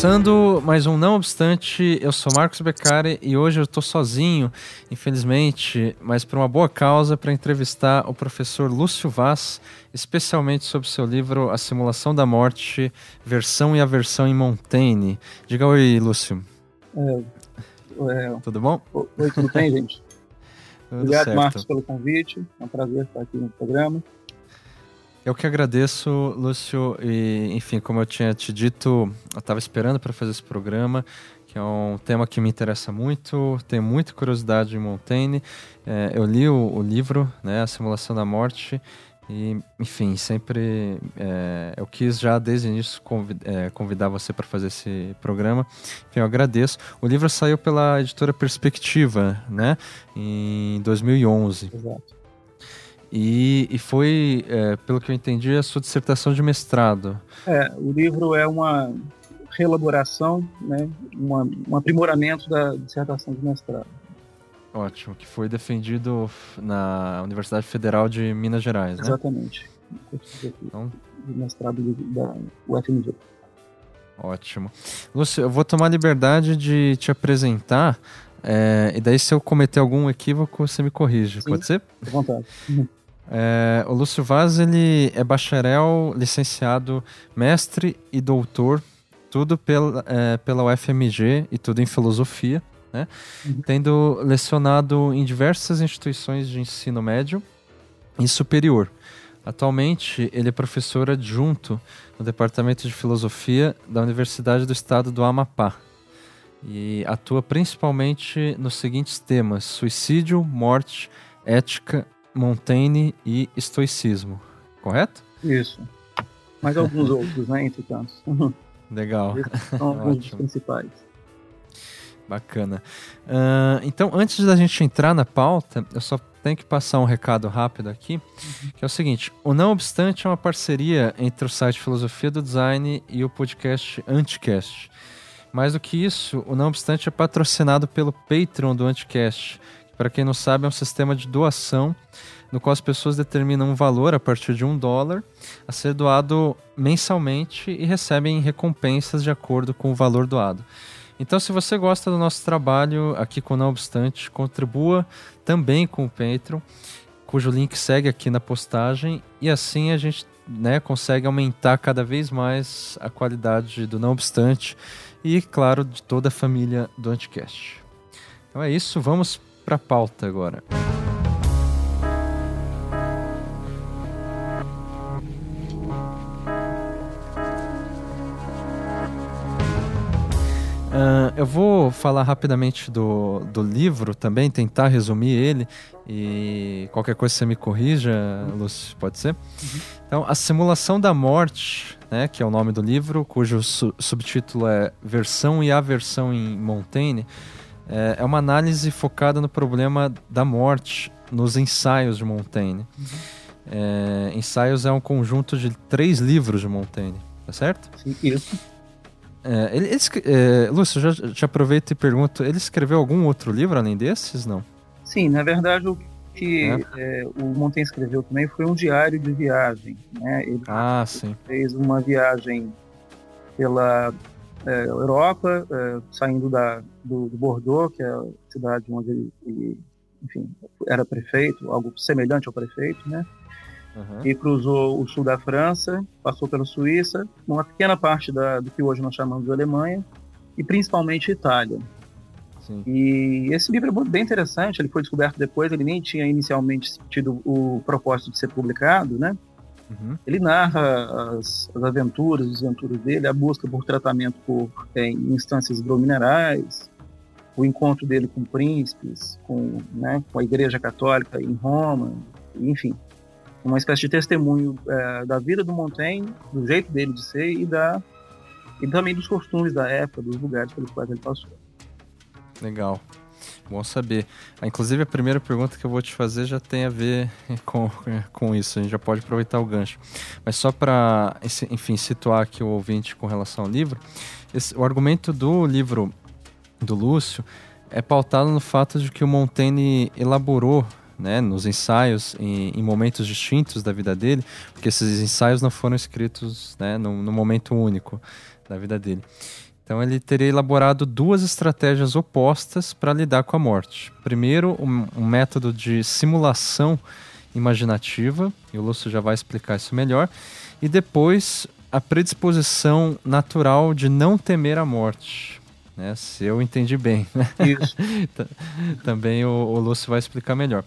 Começando mais um Não Obstante, eu sou Marcos Beccari e hoje eu estou sozinho, infelizmente, mas por uma boa causa, para entrevistar o professor Lúcio Vaz, especialmente sobre seu livro A Simulação da Morte, Versão e Aversão em Montaigne. Diga oi, Lúcio. É, é, tudo bom? Oi, tudo bem, gente? Tudo Obrigado, certo. Marcos, pelo convite. É um prazer estar aqui no programa. Eu que agradeço, Lúcio, e enfim, como eu tinha te dito, eu estava esperando para fazer esse programa, que é um tema que me interessa muito, tenho muita curiosidade em Montaigne. É, eu li o, o, livro, né, A Simulação da Morte, e enfim, sempre é, eu quis já desde o início convid, é, convidar você para fazer esse programa. Enfim, eu agradeço. O livro saiu pela editora Perspectiva, né, em 2011. Exato. E, e foi, é, pelo que eu entendi, a sua dissertação de mestrado. É, o livro é uma reelaboração, né, uma, um aprimoramento da dissertação de mestrado. Ótimo, que foi defendido na Universidade Federal de Minas Gerais, né? Exatamente. Então, de mestrado da UFMG. Ótimo. Lúcio, eu vou tomar a liberdade de te apresentar, é, e daí se eu cometer algum equívoco, você me corrige, Sim, pode ser? À vontade. É, o Lúcio Vaz ele é bacharel, licenciado, mestre e doutor, tudo pela, é, pela UFMG e tudo em filosofia, né? Uhum. tendo lecionado em diversas instituições de ensino médio e superior. Atualmente, ele é professor adjunto no Departamento de Filosofia da Universidade do Estado do Amapá e atua principalmente nos seguintes temas: suicídio, morte, ética Montaigne e estoicismo, correto? Isso. Mais alguns outros, né, entre tantos. Legal. Esses são alguns dos principais. Bacana. Uh, então, antes da gente entrar na pauta, eu só tenho que passar um recado rápido aqui, uhum. que é o seguinte: o Não Obstante é uma parceria entre o site Filosofia do Design e o podcast Anticast. Mais do que isso, o Não Obstante é patrocinado pelo Patreon do Anticast, para quem não sabe, é um sistema de doação no qual as pessoas determinam um valor a partir de um dólar a ser doado mensalmente e recebem recompensas de acordo com o valor doado. Então, se você gosta do nosso trabalho aqui com Não Obstante, contribua também com o Patreon, cujo link segue aqui na postagem, e assim a gente né, consegue aumentar cada vez mais a qualidade do Não Obstante e, claro, de toda a família do Anticast. Então é isso, vamos para a pauta agora. Uh, eu vou falar rapidamente do, do livro também, tentar resumir ele e qualquer coisa você me corrija, Lúcio, pode ser? Uhum. Então, A Simulação da Morte, né, que é o nome do livro, cujo su subtítulo é Versão e Aversão em Montaigne, é, é uma análise focada no problema da morte nos ensaios de Montaigne. Uhum. É, ensaios é um conjunto de três livros de Montaigne, tá certo? Sim, isso. É, ele, ele, é, Lúcio, já te aproveito e pergunto, ele escreveu algum outro livro além desses, não? Sim, na verdade o que é. o Montaigne escreveu também foi um diário de viagem. Né? Ele ah, sim. fez uma viagem pela é, Europa, é, saindo da, do, do, Bordeaux, que é a cidade onde ele, ele, enfim, era prefeito, algo semelhante ao prefeito, né? Uhum. E cruzou o sul da França, passou pela Suíça, uma pequena parte da, do que hoje nós chamamos de Alemanha, e principalmente Itália. Sim. E esse livro é bem interessante, ele foi descoberto depois, ele nem tinha inicialmente tido o propósito de ser publicado, né? Uhum. Ele narra as, as, aventuras, as desventuras dele, a busca por tratamento por é, instâncias hidrominerais, o encontro dele com príncipes, com, né, com a Igreja Católica em Roma, enfim, uma espécie de testemunho é, da vida do Montaigne, do jeito dele de ser e da e também dos costumes da época, dos lugares pelos quais ele passou. Legal. Bom saber. Ah, inclusive, a primeira pergunta que eu vou te fazer já tem a ver com, com isso. A gente já pode aproveitar o gancho. Mas só para, enfim, situar aqui o ouvinte com relação ao livro, esse, o argumento do livro do Lúcio é pautado no fato de que o Montaigne elaborou né, nos ensaios em, em, momentos distintos da vida dele, porque esses ensaios não foram escritos né, no momento único da vida dele. Então ele teria elaborado duas estratégias opostas para lidar com a morte. Primeiro, um, um, método de simulação imaginativa, e o Lúcio já vai explicar isso melhor, e depois a predisposição natural de não temer a morte. Né? Se eu entendi bem. Né? Isso. Também o, o Lúcio vai explicar melhor.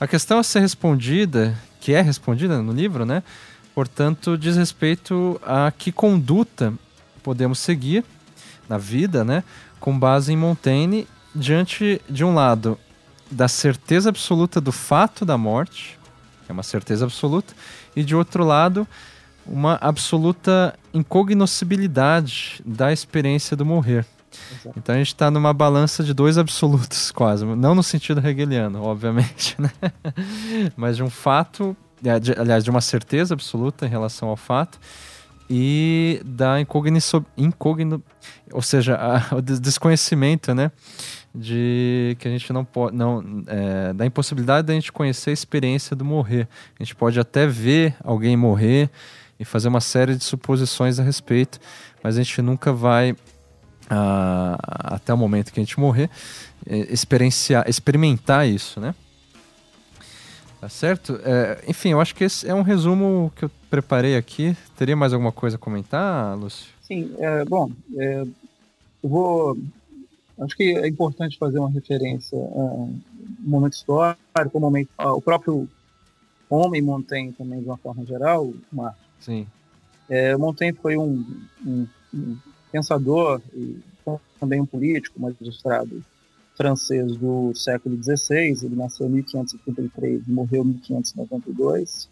A questão a ser respondida, que é respondida no livro, né? portanto, diz respeito a que conduta podemos seguir na vida, né, com base em Montaigne, diante de um lado da certeza absoluta do fato da morte, é uma certeza absoluta, e de outro lado, uma absoluta incognoscibilidade da experiência do morrer. Exato. Então a gente está numa balança de dois absolutos, quase. Não no sentido hegeliano, obviamente, né? mas de um fato, aliás, de uma certeza absoluta em relação ao fato, e da incognição, incogno, ou seja, a, o desconhecimento, né, de que a gente não pode, não, é, da impossibilidade da gente conhecer a experiência do morrer. A gente pode até ver alguém morrer e fazer uma série de suposições a respeito, mas a gente nunca vai ah, até o momento que a gente morrer é, experienciar, experimentar isso, né? Tá certo? É, enfim, eu acho que esse é um resumo que eu preparei aqui. Teria mais alguma coisa a comentar, Lúcio? Sim, é, bom, é, eu vou. Acho que é importante fazer uma referência um momento histórico, um momento, o próprio homem Montaigne também, de uma forma geral, Marcos. Sim. É, Montaigne foi um, um, um pensador e também um político, magistrado francês do século XVI. Ele nasceu em 1533 e morreu em 1592.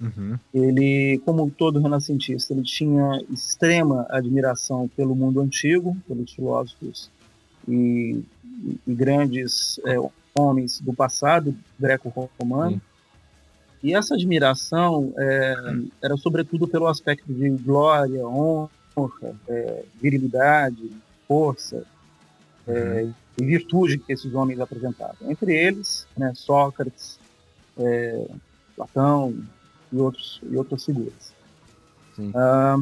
Uhum. Ele, como todo renascentista, ele tinha extrema admiração pelo mundo antigo, pelos filósofos e, e grandes é, homens do passado greco-romano. E essa admiração é, era sobretudo pelo aspecto de glória, honra, é, virilidade, força, é, uhum e virtude que esses homens apresentavam. Entre eles, né, Sócrates, é, Platão e, outros, e outras figuras. Ah,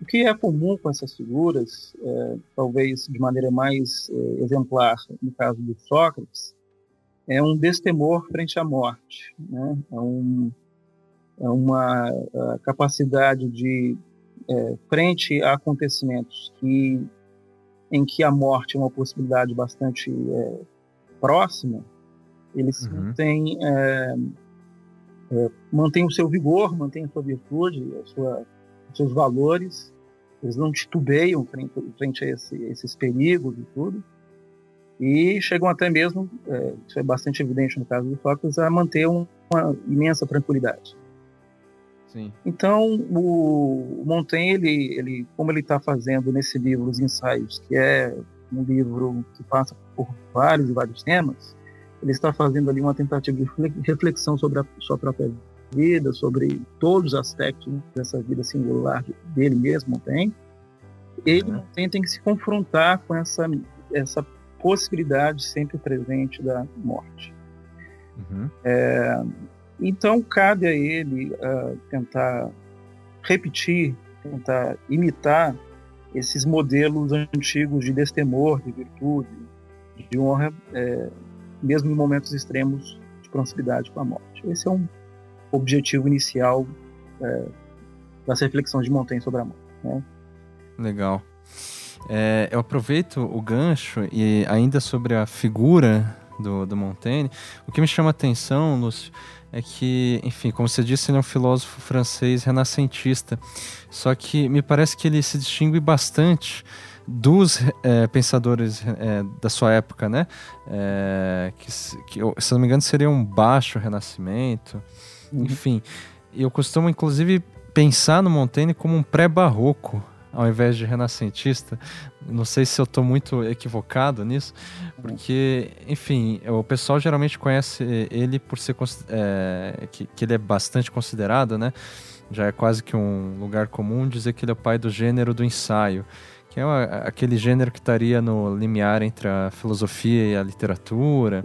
o que é comum com essas figuras, é, talvez de maneira mais é, exemplar no caso de Sócrates, é um destemor frente à morte, né? é, um, é uma capacidade de, é, frente a acontecimentos que em que a morte é uma possibilidade bastante é, próxima, eles uhum. mantêm, é, é, mantêm o seu vigor, mantêm a sua virtude, a sua, os seus valores, eles não titubeiam frente, frente a esse, esses perigos e tudo, e chegam até mesmo, é, isso é bastante evidente no caso do Sócrates, a manter uma imensa tranquilidade. Sim. Então, o Montaigne, ele, ele, como ele está fazendo nesse livro Os Ensaios, que é um livro que passa por vários e vários temas, ele está fazendo ali uma tentativa de reflexão sobre a sua própria vida, sobre todos os aspectos dessa vida singular dele mesmo, Montaigne. Ele tem, tem que se confrontar com essa, essa possibilidade sempre presente da morte. Uhum. É, então, cabe a ele uh, tentar repetir, tentar imitar esses modelos antigos de destemor, de virtude, de honra, é, mesmo em momentos extremos de proximidade com a morte. Esse é um objetivo inicial é, das reflexões de Montaigne sobre a morte. Né? Legal. É, eu aproveito o gancho e ainda sobre a figura do, do Montaigne, o que me chama a atenção, Lúcio, é que, enfim, como você disse, ele é um filósofo francês renascentista. Só que me parece que ele se distingue bastante dos é, pensadores é, da sua época, né? É, que, que, se não me engano, seria um baixo renascimento. Uhum. Enfim, eu costumo, inclusive, pensar no Montaigne como um pré-barroco. Ao invés de renascentista. Não sei se eu estou muito equivocado nisso, porque, enfim, o pessoal geralmente conhece ele por ser é, que, que ele é bastante considerado, né? Já é quase que um lugar comum dizer que ele é o pai do gênero do ensaio que é uma, aquele gênero que estaria no limiar entre a filosofia e a literatura.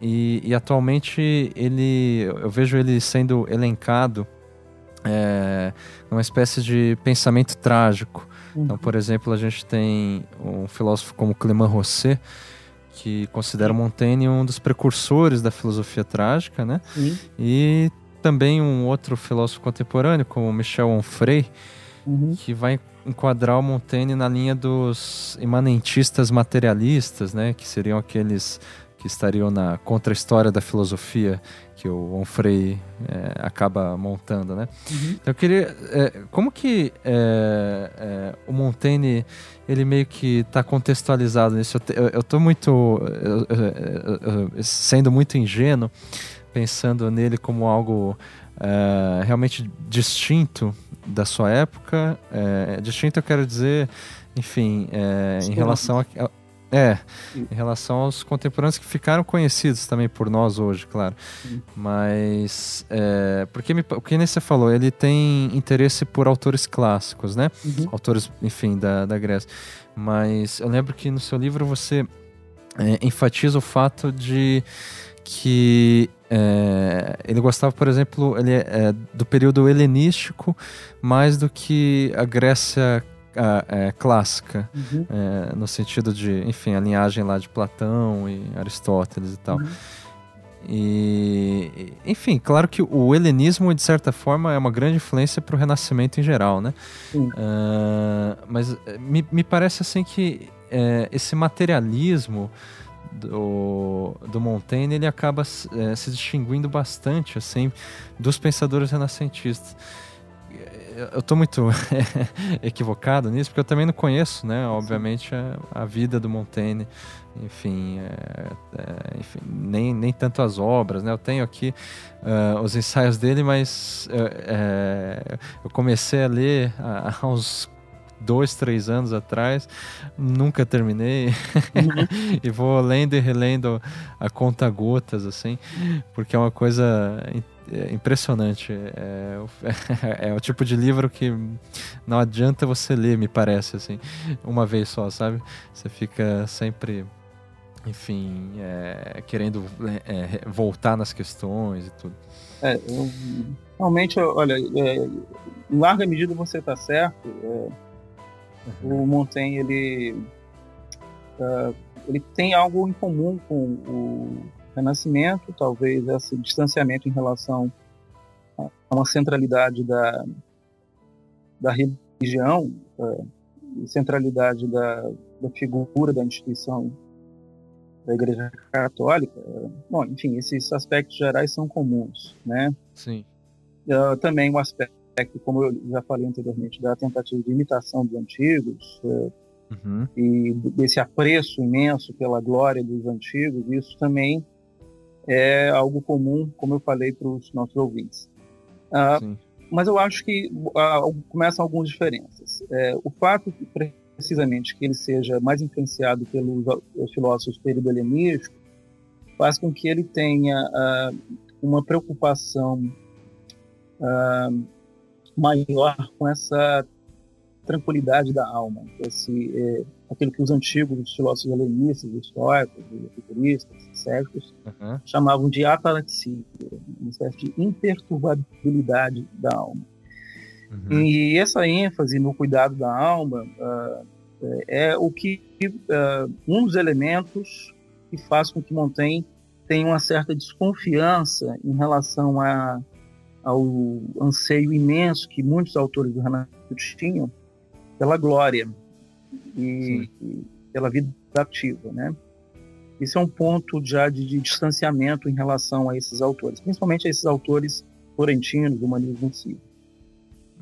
E, e, atualmente ele, eu vejo ele sendo elencado é, numa espécie de pensamento trágico. Então, uhum. Então, por exemplo, a gente tem um filósofo como Clément Rosset, que considera Montaigne um dos precursores da filosofia trágica, né? Sim. E também um outro filósofo contemporâneo, como Michel Onfray, uhum. que vai enquadrar o Montaigne na linha dos imanentistas materialistas, né, que seriam aqueles que estariam na contra-história da filosofia que o Onfray é, acaba montando, né? Uhum. Então eu queria, é, como que é, é o Montaigne ele meio que está contextualizado nisso? Eu, estou muito eu, sendo muito ingênuo pensando nele como algo é, realmente distinto da sua época. É, distinto eu quero dizer, enfim, é, em relação a, é, em relação aos contemporâneos que ficaram conhecidos também por nós hoje, claro. Mas, é, porque me, o que você falou, ele tem interesse por autores clássicos, né? Uhum. Autores, enfim, da, da Grécia. Mas eu lembro que no seu livro você é, enfatiza o fato de que é, ele gostava, por exemplo, ele é, do período helenístico mais do que a Grécia é, clássica, uhum. É, no sentido de, enfim, a linhagem lá de Platão e Aristóteles e tal. Uhum. E, enfim, claro que o helenismo, de certa forma, é uma grande influência para o Renascimento em geral, né? Uh, mas me, me parece assim que é, esse materialismo do, do Montaigne ele acaba é, se distinguindo bastante assim dos pensadores renascentistas eu estou muito equivocado nisso porque eu também não conheço né obviamente a, a vida do Montaigne enfim, é, é, enfim, nem, nem tanto as obras né eu tenho aqui uh, os ensaios dele mas uh, eu comecei a ler há uns dois, três anos atrás, nunca terminei. Uhum. e vou lendo e relendo a conta gotas, assim, porque é uma coisa é, impressionante. É, é, é, o tipo de livro que não adianta você ler, me parece, assim, uma vez só, sabe? Você fica sempre enfim, é, querendo é, voltar nas questões e tudo. É, eu, realmente, olha, em larga medida você está certo. Uhum. O Montaigne ele ele tem algo em comum com o Renascimento, talvez esse distanciamento em relação a uma centralidade da da religião, uh, centralidade da, da figura da instituição da Igreja Católica. Bom, enfim, esses aspectos gerais são comuns, né? Sim. Uh, também um aspecto aspecto, como eu já falei anteriormente, da tentativa de imitação dos antigos é, uhum. e desse apreço imenso pela glória dos antigos, isso também é algo comum, como eu falei para os nossos ouvintes. Ah, mas eu acho que ah, começam algumas diferenças. É, o fato precisamente que ele seja mais influenciado pelos filósofos período helenístico faz com que ele tenha ah, uma preocupação maior com essa tranquilidade da alma, esse, é, aquilo que os antigos filósofos helenistas, estoicos, epicuristas, céticos, uhum. chamavam de ataraxia, uma espécie de imperturbabilidade da alma. Uhum. E essa ênfase no cuidado da alma uh, é o que uh, um dos elementos que faz com que Montaigne tenha uma certa desconfiança em relação a ao anseio imenso que muitos autores do Renascimento tinham pela glória e, e, pela vida ativa, né? Esse é um ponto já de, de, distanciamento em relação a esses autores, principalmente a esses autores florentinos, humanismo em si.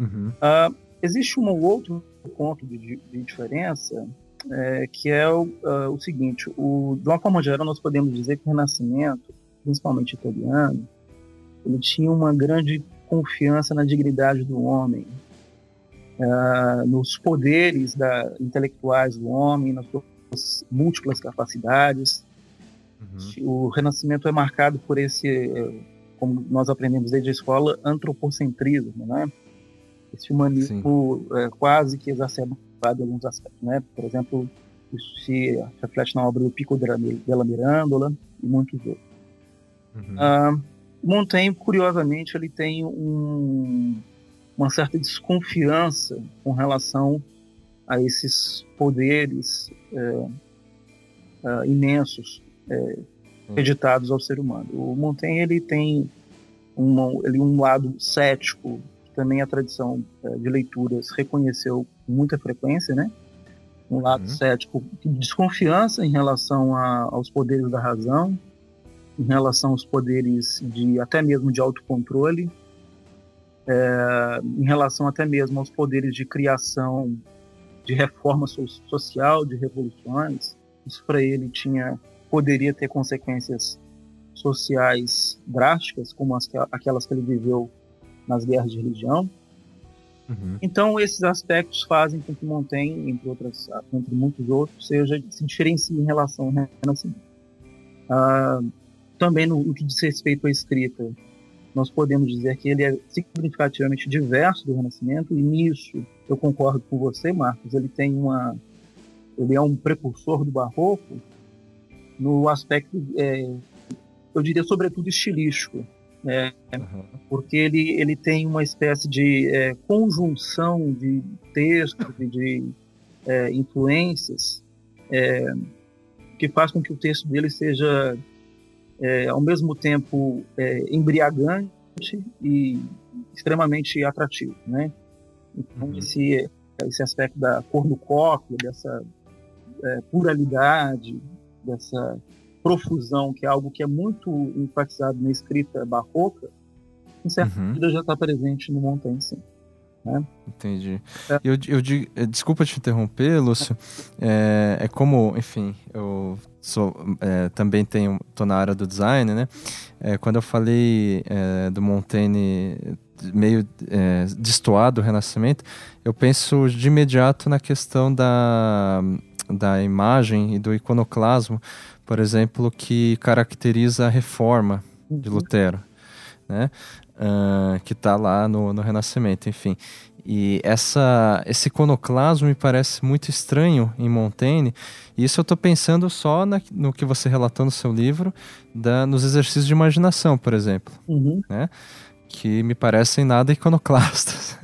Uhum. Uh, existe um outro ponto de, de, de diferença é, que é o, uh, o seguinte: o, de uma forma geral, nós podemos dizer que o Renascimento, principalmente italiano, ele tinha uma grande confiança na dignidade do homem. Uh, nos poderes da, intelectuais do homem, nas suas múltiplas capacidades. Uhum. O Renascimento é marcado por esse, eh, como nós aprendemos desde a escola, antropocentrismo, né? Esse humanismo é, quase que exacerbado em alguns aspectos, né? Por exemplo, isso se reflete na obra do Pico della Mirandola e muitos outros. Uhum. Uh, Montaigne, curiosamente, ele tem um, uma certa desconfiança com relação a esses poderes é, é, imensos é, acreditados ao ser humano. O Montaigne ele tem uma, ele, um lado cético, que também a tradição é, de leituras reconheceu com muita frequência, né? Um lado uhum. cético de desconfiança em relação a, aos poderes da razão, em relação aos poderes de até mesmo de autocontrole, é, em relação até mesmo aos poderes de criação, de reforma so social, de revoluções. Isso para ele tinha poderia ter consequências sociais drásticas, como as, aquelas que ele viveu nas guerras de religião. Uhum. Então esses aspectos fazem com que Montaigne, entre outras, entre muitos outros, seja se diferencie em relação ao Renascimento. Ah, também no, no que diz respeito à escrita, nós podemos dizer que ele é significativamente diverso do Renascimento, e nisso eu concordo com você, Marcos. Ele tem uma. Ele é um precursor do Barroco no aspecto, é, eu diria, sobretudo estilístico. É, uhum. Porque ele, ele tem uma espécie de é, conjunção de textos e de é, influências é, que faz com que o texto dele seja é, ao mesmo tempo é, embriagante e extremamente atrativo, né? Então uhum. esse esse aspecto da cornucópia, dessa é, pluralidade, dessa profusão, que é algo que é muito enfatizado na escrita barroca, em certa uhum. medida já está presente no Montaigne, sim. Né? Entendi. É. Eu, eu, eu, desculpa te interromper, Lúcio. É, é como, enfim, eu sou, é, também tenho, tô na área do design, né? É, quando eu falei é, do Montaigne meio é, destoado do Renascimento, eu penso de imediato na questão da, da imagem e do iconoclasmo, por exemplo, que caracteriza a reforma de uhum. Lutero, né? Uh, que está lá no, no Renascimento, enfim. E essa, esse iconoclasmo me parece muito estranho em Montaigne. E isso eu estou pensando só na, no que você relatou no seu livro, da, nos exercícios de imaginação, por exemplo. Uhum. Né? Que me parecem nada iconoclastas.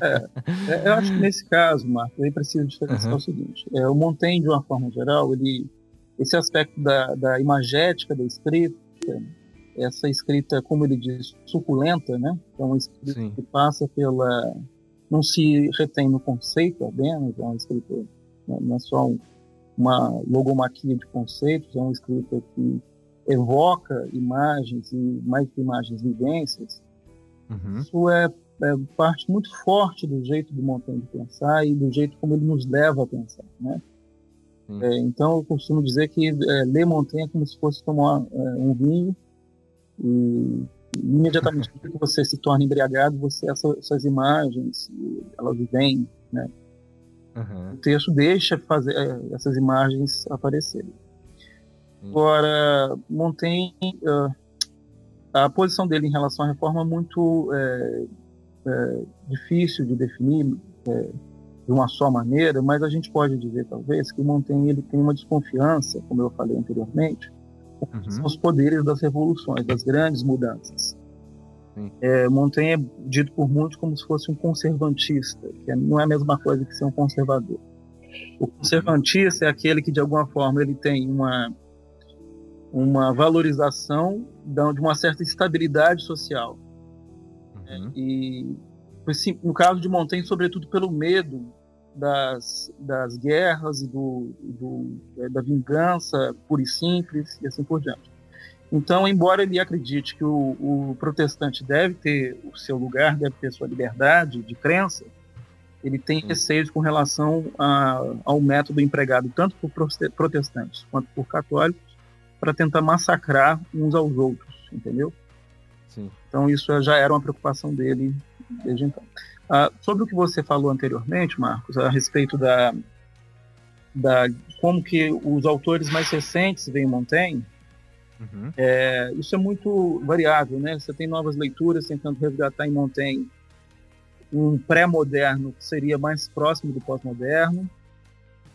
é, é, eu acho que nesse caso, Marco, aí preciso diferenciar uhum. o seguinte: é, o Montaigne, de uma forma geral, ele, esse aspecto da, da imagética da escrita, essa escrita, como ele diz, suculenta, né? É uma escrita Sim. que passa pela não se retém no conceito apenas, é uma escrita, não é só uma logomaquia de conceitos, é uma escrita que evoca imagens e mais que imagens, vivências. Uhum. Isso é, é, parte muito forte do jeito do Montaigne de pensar e do jeito como ele nos leva a pensar, né? É, então eu costumo dizer que é, ler Montaigne é como se fosse tomar é, um vinho e imediatamente que você se torna embriagado, você essa, essas imagens, elas vêm, né? Uhum. O texto deixa fazer é, essas imagens aparecerem. Uhum. Agora, Montaigne, uh, a posição dele em relação à reforma é muito é, é, difícil de definir é, de uma só maneira, mas a gente pode dizer talvez que Montaigne ele tem uma desconfiança, como eu falei anteriormente, uhum. são os poderes das revoluções, das grandes mudanças. É, Montaigne é dito por muitos como se fosse um conservantista, que é, não é a mesma coisa que ser um conservador. O conservantista é aquele que de alguma forma ele tem uma uma valorização de uma certa estabilidade social. Uhum. E assim, no caso de Montaigne, sobretudo pelo medo das, das guerras e do, do, é, da vingança pura e simples e assim por diante. Então, embora ele acredite que o, o, protestante deve ter o seu lugar, deve ter sua liberdade de crença, ele tem receios com relação a, ao método empregado tanto por protestantes quanto por católicos para tentar massacrar uns aos outros, entendeu? Sim. Então isso já era uma preocupação dele desde então. Ah, sobre o que você falou anteriormente, Marcos, a respeito da, da como que os autores mais recentes veem Montaigne, uhum. é, isso é muito variável, né? Você tem novas leituras tentando resgatar em Montaigne um pré-moderno que seria mais próximo do pós-moderno,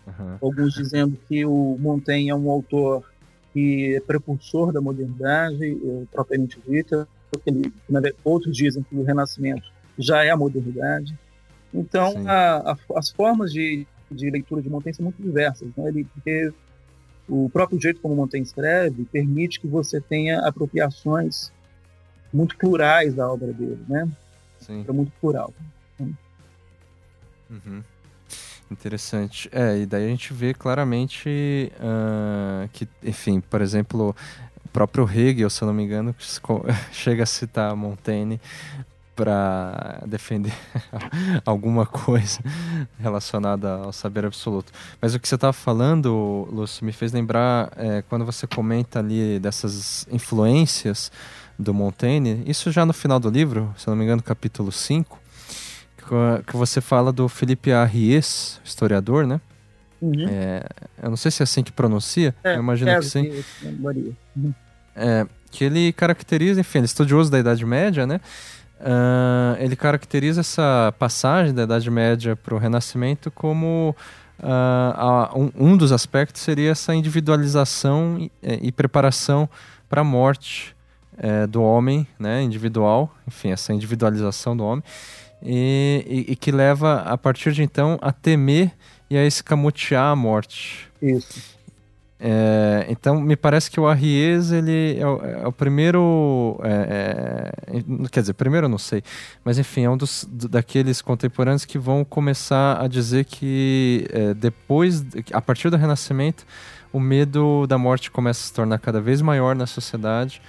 uhum. alguns dizendo que o Montaigne é um autor que é precursor da modernidade, é, propriamente dita, ele, outros dizem que o Renascimento já é a modernidade. Então, a, a, as formas de, de leitura de Montaigne são muito diversas. Né? Ele, porque o próprio jeito como Montaigne escreve permite que você tenha apropriações muito plurais da obra dele, né? Sim. É muito plural. Uhum. Interessante. É, e daí a gente vê claramente uh, que, enfim, por exemplo, o próprio Hegel, se eu não me engano, chega a citar Montaigne para defender alguma coisa relacionada ao saber absoluto. Mas o que você estava falando, Lúcio, me fez lembrar é, quando você comenta ali dessas influências do Montaigne, isso já no final do livro, se não me engano, capítulo 5, que você fala do Felipe Arries, historiador, né? Uhum. É, eu não sei se é assim que pronuncia, é, eu imagino é, que sim. Uhum. É, que ele caracteriza, enfim, ele é estudioso da Idade Média, né? Uh, ele caracteriza essa passagem da Idade Média para o Renascimento como uh, um, um, dos aspectos seria essa individualização e, e preparação para a morte é, do homem, né, individual, enfim, essa individualização do homem, e, e, e, que leva a partir de então a temer e a escamotear a morte. Isso. É, então, me parece que o Arries ele é o, é o primeiro. É, é, quer dizer, primeiro eu não sei, mas enfim, é um dos daqueles contemporâneos que vão começar a dizer que é, depois, a partir do Renascimento, o medo da morte começa a se tornar cada vez maior na sociedade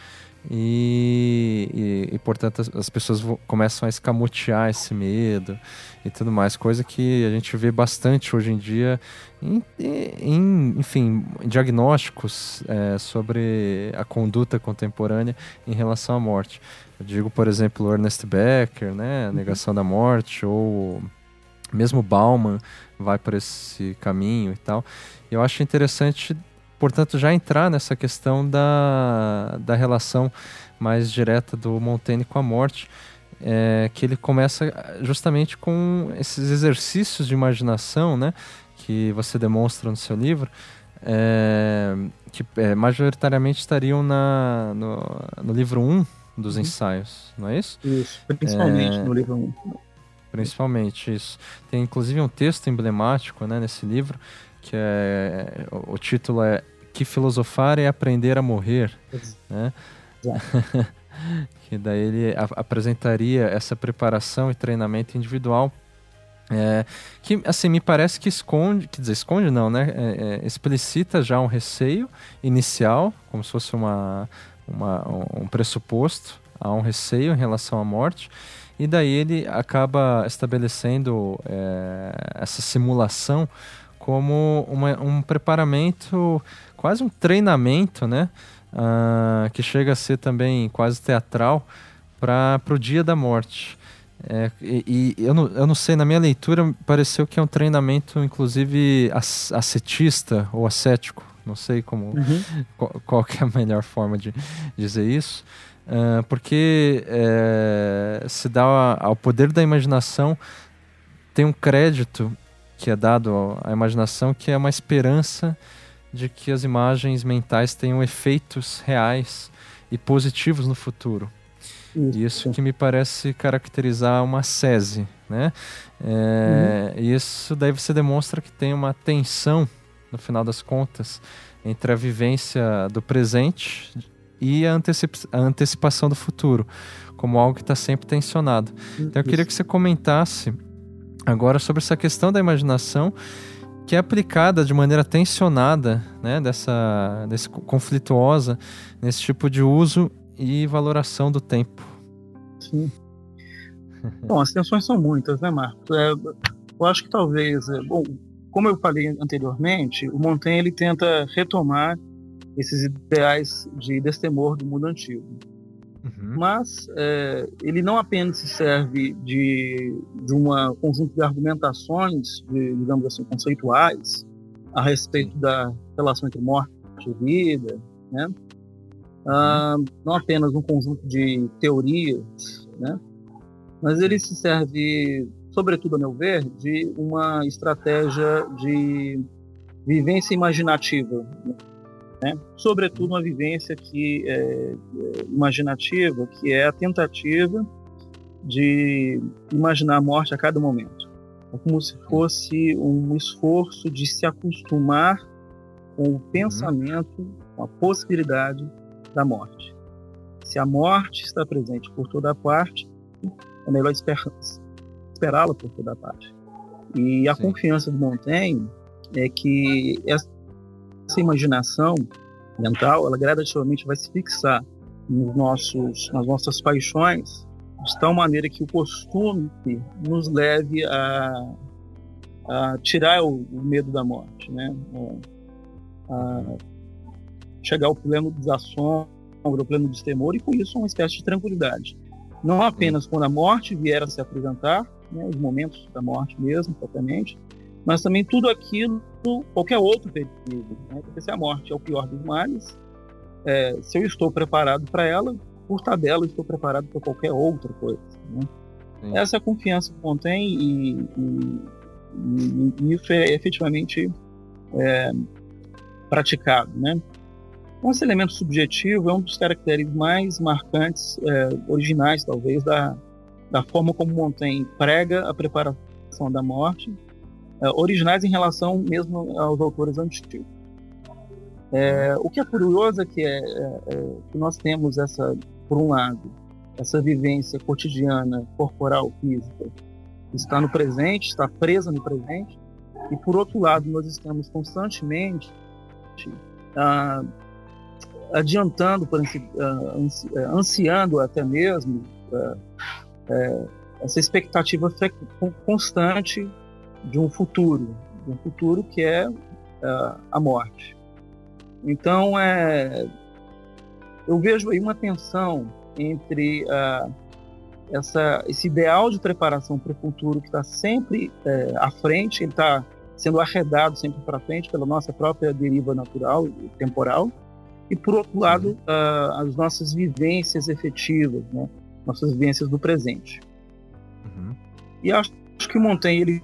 e, e, e, portanto as, as, pessoas começam a escamotear esse medo e tudo mais, coisa que a gente vê bastante hoje em dia em, em enfim, diagnósticos é, sobre a conduta contemporânea em relação à morte. Eu digo, por exemplo, Ernest Becker, né, a negação uhum. da morte, ou mesmo Bauman vai por esse caminho e tal. Eu acho interessante portanto, já entrar nessa questão da, da relação mais direta do Montaigne com a morte, é, que ele começa justamente com esses exercícios de imaginação, né, que você demonstra no seu livro, é, que é, majoritariamente estariam na, no, no livro 1 dos uhum. ensaios, não é isso? Isso, principalmente é, no livro 1. Principalmente, isso. Tem inclusive um texto emblemático né, nesse livro, que é o, título é Que filosofar é aprender a morrer, né? que daí ele apresentaria essa preparação e treinamento individual é, que assim me parece que esconde, quer dizer, esconde não, né? É, é, explicita já um receio inicial, como se fosse uma, uma, um pressuposto a um receio em relação à morte, e daí ele acaba estabelecendo é, essa simulação como uma, um preparamento, quase um treinamento, né? Uh, que chega a ser também quase teatral para o dia da morte. É, e, e eu, não, eu não sei, na minha leitura pareceu que é um treinamento, inclusive, ascetista ou ascético. Não sei como uhum. qual, qual é a melhor forma de dizer isso. Uh, porque é, se dá ao poder da imaginação tem um crédito que é dado à imaginação, que é uma esperança de que as imagens mentais tenham efeitos reais e positivos no futuro. Isso, isso que me parece caracterizar uma sese, né? É, uhum. Isso daí você demonstra que tem uma tensão, no final das contas, entre a vivência do presente e a, antecipa a antecipação do futuro, como algo que está sempre tensionado. Então eu queria que você comentasse agora sobre essa questão da imaginação que é aplicada de maneira tensionada, né, dessa, desse conflituosa, nesse tipo de uso e valoração do tempo. Sim. Bom, as tensões são muitas, né, Marcos? É, eu acho que talvez, é, bom, como eu falei anteriormente, o Montaigne ele tenta retomar esses ideais de destemor do mundo antigo. Uhum. mas é, ele não apenas se serve de, de um conjunto de argumentações, de, digamos assim, conceituais, a respeito da relação entre morte e vida, né? Ah, não apenas um conjunto de teorias, né? mas ele se serve, sobretudo a meu ver, de uma estratégia de vivência imaginativa, né? sobretudo uma vivência que é, é, imaginativa, que é a tentativa de imaginar a morte a cada momento. É como se fosse um esforço de se acostumar com o uhum. pensamento, com a possibilidade da morte. Se a morte está presente por toda parte, é melhor esperá-la por toda parte. E a Sim. confiança do Montaigne é que essa imaginação mental, ela gradativamente vai se fixar nos nossos, nas nossas paixões, de tal maneira que o costume nos leve a, a tirar o, o medo da morte, né? A, a chegar ao pleno desassombro, ao pleno destemor, e com isso uma espécie de tranquilidade. Não apenas quando a morte vier a se apresentar, né, os momentos da morte mesmo, propriamente, mas também tudo aquilo, qualquer outro perigo. Né? Porque se a morte é o pior dos males, é, se eu estou preparado para ela, por tabela, estou preparado para qualquer outra coisa. Né? Essa é a confiança que contém e, e, e, isso é efetivamente é, praticado. Né? Então, esse elemento subjetivo é um dos caracteres mais marcantes, é, originais talvez, da, da forma como Montaigne prega a preparação da morte, originais em relação mesmo aos autores antigos. É, o que é curioso é que, é, é, é, que nós temos essa, por um lado, essa vivência cotidiana, corporal, física, está no presente, está presa no presente, e por outro lado, nós estamos constantemente ah, adiantando, por uh, ansiando até mesmo uh, essa expectativa constante de um futuro, de um futuro que é a morte. Então, é, eu vejo aí uma tensão entre essa, esse ideal de preparação para o futuro que está sempre é, à frente, ele está sendo arredado sempre para frente pela nossa própria deriva natural e temporal, e por outro lado uh, as nossas vivências efetivas, né? nossas vivências do presente. Uhum. E acho, acho, que Montaigne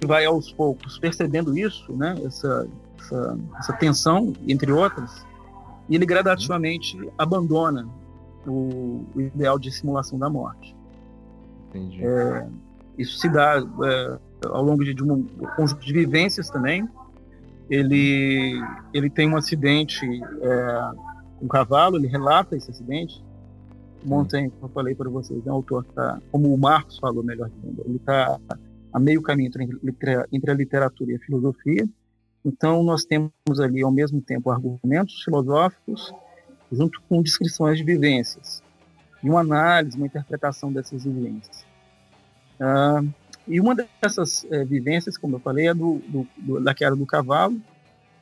ele vai aos poucos percebendo isso, né? essa, essa, essa tensão entre outras, e ele gradativamente abandona o, o, ideal de simulação da morte. Entendi. É, isso se dá é, ao longo de, de um conjunto de vivências também, ele, ele tem um acidente, é, um cavalo, ele relata esse acidente. Montaigne, como eu falei para vocês, é um autor que está, como o Marcos falou, melhor dizendo, ele está a meio caminho entre, entre a literatura e a filosofia. Então, nós temos ali, ao mesmo tempo, argumentos filosóficos, junto com descrições de vivências, e uma análise, uma interpretação dessas vivências. Ah, e uma dessas é, vivências, como eu falei, é do, do, do, da queda do cavalo.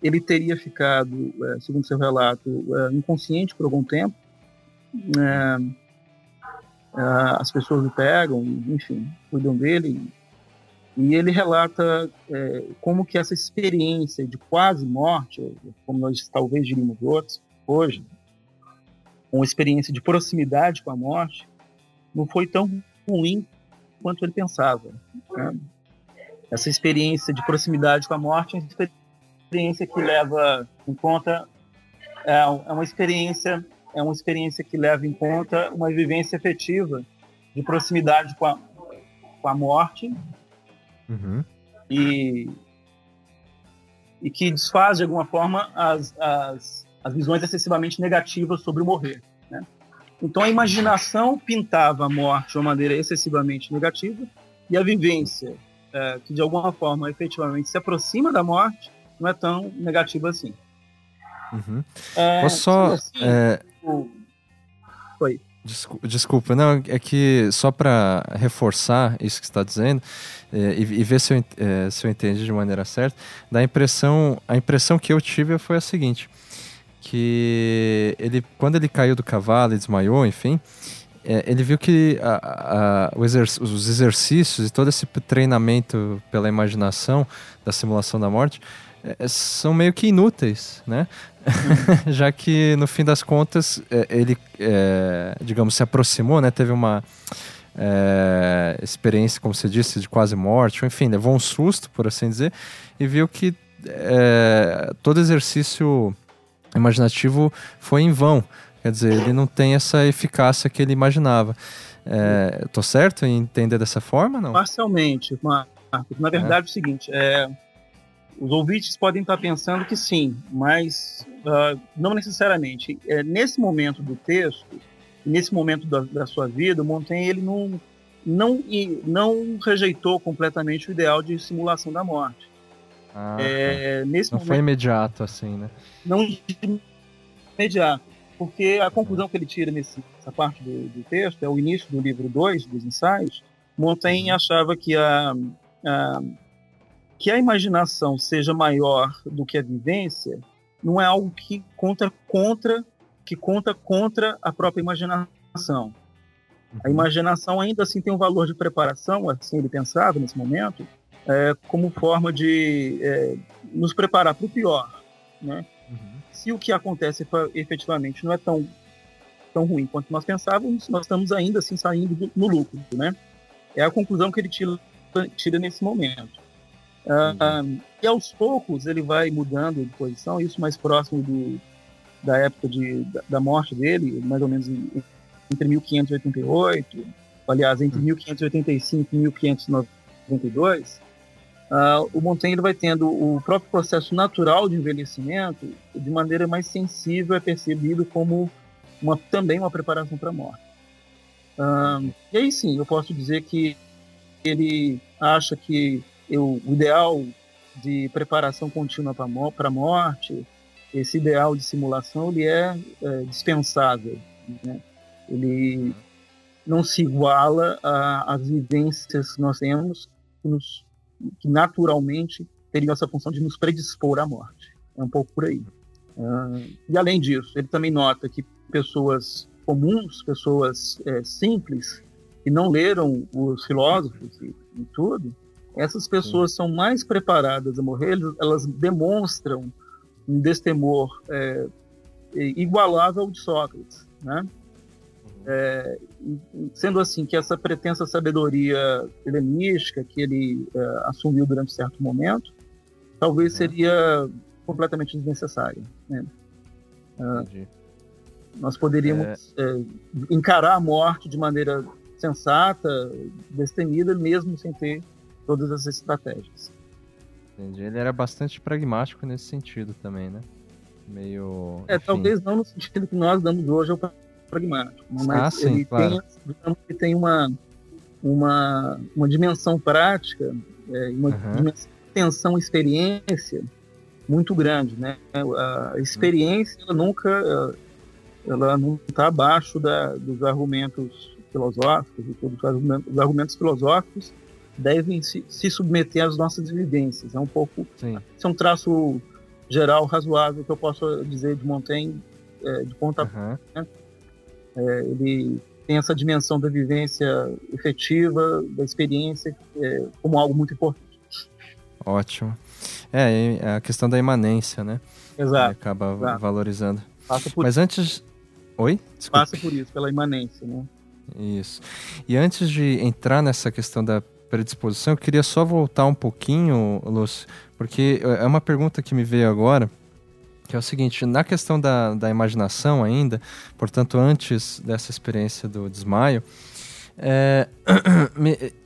Ele teria ficado, é, segundo seu relato, é, inconsciente por algum tempo. as pessoas o pegam, enfim, cuidam dele. E ele relata como que essa experiência de quase morte, como nós talvez diríamos outros hoje, uma experiência de proximidade com a morte, não foi tão ruim quanto ele pensava. Né? Essa experiência de proximidade com a morte é uma experiência que leva em conta é, é uma experiência é uma experiência que leva em conta uma vivência efetiva de proximidade com a, com a morte uhum. e e que desfaz de alguma forma as, as, as visões excessivamente negativas sobre o morrer. Né? Então a imaginação pintava a morte de uma maneira excessivamente negativa e a vivência, é, que de alguma forma efetivamente se aproxima da morte, não é tão negativa assim. Uhum. É, Posso só. Assim, é... o... Foi. Desculpa, não, é que só para reforçar isso que está dizendo é, e, e, ver se eu, é, se eu entendi de maneira certa, da impressão, a impressão que eu tive foi a seguinte: que ele, quando ele caiu do cavalo e desmaiou, enfim, é, ele viu que a, a, os exercícios e todo esse treinamento pela imaginação da simulação da morte é, são meio que inúteis, né? Já que no fim das contas é, ele, é, digamos, se aproximou, né? Teve uma é, experiência, como você disse, de quase morte, enfim, levou um susto, por assim dizer, e viu que é, todo exercício imaginativo foi em vão. Quer dizer, ele não tem essa eficácia que ele imaginava. É, Estou certo em entender dessa forma, não? Parcialmente, Marcos. Na verdade, é, o seguinte: é, os ouvintes podem estar pensando que sim, mas uh, não necessariamente. É, nesse momento do texto, nesse momento da, da, sua vida, o Montaigne ele não, não, não rejeitou completamente o ideal de simulação da morte. Ah, é, nesse não momento, foi imediato assim, né? Não imediato, porque a conclusão que ele tira nessa parte do, do texto é o início do livro 2 dos ensaios. Montaigne uhum. achava que a, a que a imaginação seja maior do que a vivência não é algo que conta contra que conta contra a própria imaginação. A uhum. imaginação ainda assim tem um valor de preparação, assim ele pensava nesse momento, é, como forma de é, nos preparar para o pior, né? Uhum. Se o que acontece efetivamente não é tão tão ruim quanto nós pensávamos, nós estamos ainda assim saindo no lucro, né? É a conclusão que ele tira, tira nesse momento. Uh, e aos poucos ele vai mudando de posição, isso mais próximo do, da época de, da, da morte dele, mais ou menos entre 1588, aliás, entre 1585 e 1592, uh, o Montaigne vai tendo o próprio processo natural de envelhecimento de maneira mais sensível, é percebido como uma, também uma preparação para a morte. Uh, e aí sim, eu posso dizer que ele acha que eu, o ideal de preparação contínua para a morte, esse ideal de simulação, ele é, é dispensável. Né? Ele não se iguala às vivências que nós temos, que, nos, que, naturalmente teriam essa função de nos predispor à morte. É um pouco por aí. Uh, e além disso, ele também nota que pessoas comuns, pessoas é, simples, que não leram os filósofos e, e tudo, essas pessoas Sim. são mais preparadas a morrer, elas demonstram um destemor é, igualável ao de Sócrates, né? Uhum. É, sendo assim que essa pretensa sabedoria helenística que ele é, assumiu durante certo momento, talvez uhum. seria completamente desnecessária. Né? Uh, nós poderíamos é... é... encarar a morte de maneira sensata, destemida, mesmo sem ter todas as estratégias. Entendi. Ele era bastante pragmático nesse sentido também, né? Meio. É, enfim. talvez não no sentido que nós damos hoje ao pragmático, mas ah, sim, ele, claro. tem, ele tem uma, uma, uma dimensão prática, é, uma uhum. dimensão tensão experiência muito grande, né? A experiência ela nunca ela não está abaixo da, dos argumentos filosóficos e todos os argumentos filosóficos devem se, se submeter às nossas evidências. É um pouco. Sim. Isso é um traço geral razoável que eu posso dizer de Montaigne, é, de ponta uhum. né? é, Ele tem essa dimensão da vivência efetiva, da experiência, é, como algo muito importante. Ótimo. É, a questão da imanência, né? Exato. Ele acaba exato. valorizando. Passa por Mas antes. Oi? Desculpe. Passa por isso, pela imanência, né? Isso. E antes de entrar nessa questão da predisposição, eu queria só voltar um pouquinho, Lúcio, porque é uma pergunta que me veio agora, que é o seguinte, na questão da, da imaginação ainda, portanto, antes dessa experiência do desmaio, é,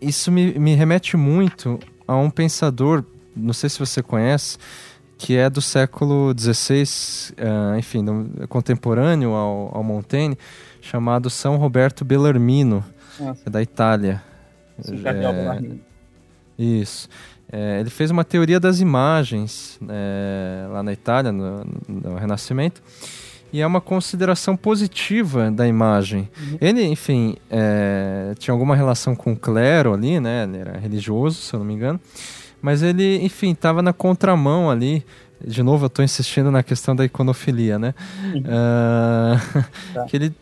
isso me, me remete muito a um pensador, não sei se você conhece, que é do século XVI, uh, enfim, do, contemporâneo ao, ao Montaigne, chamado São Roberto Bellarmino, é da Itália. É, isso. É, ele fez uma teoria das imagens é, lá na Itália, no, no, Renascimento, e é uma consideração positiva da imagem. Uhum. Ele, enfim, é, tinha alguma relação com o clero ali, né? Ele era religioso, se eu não me engano, mas ele, enfim, estava na contramão ali. De novo, eu estou insistindo na questão da iconofilia, né? Uhum. Uh, tá. Que ele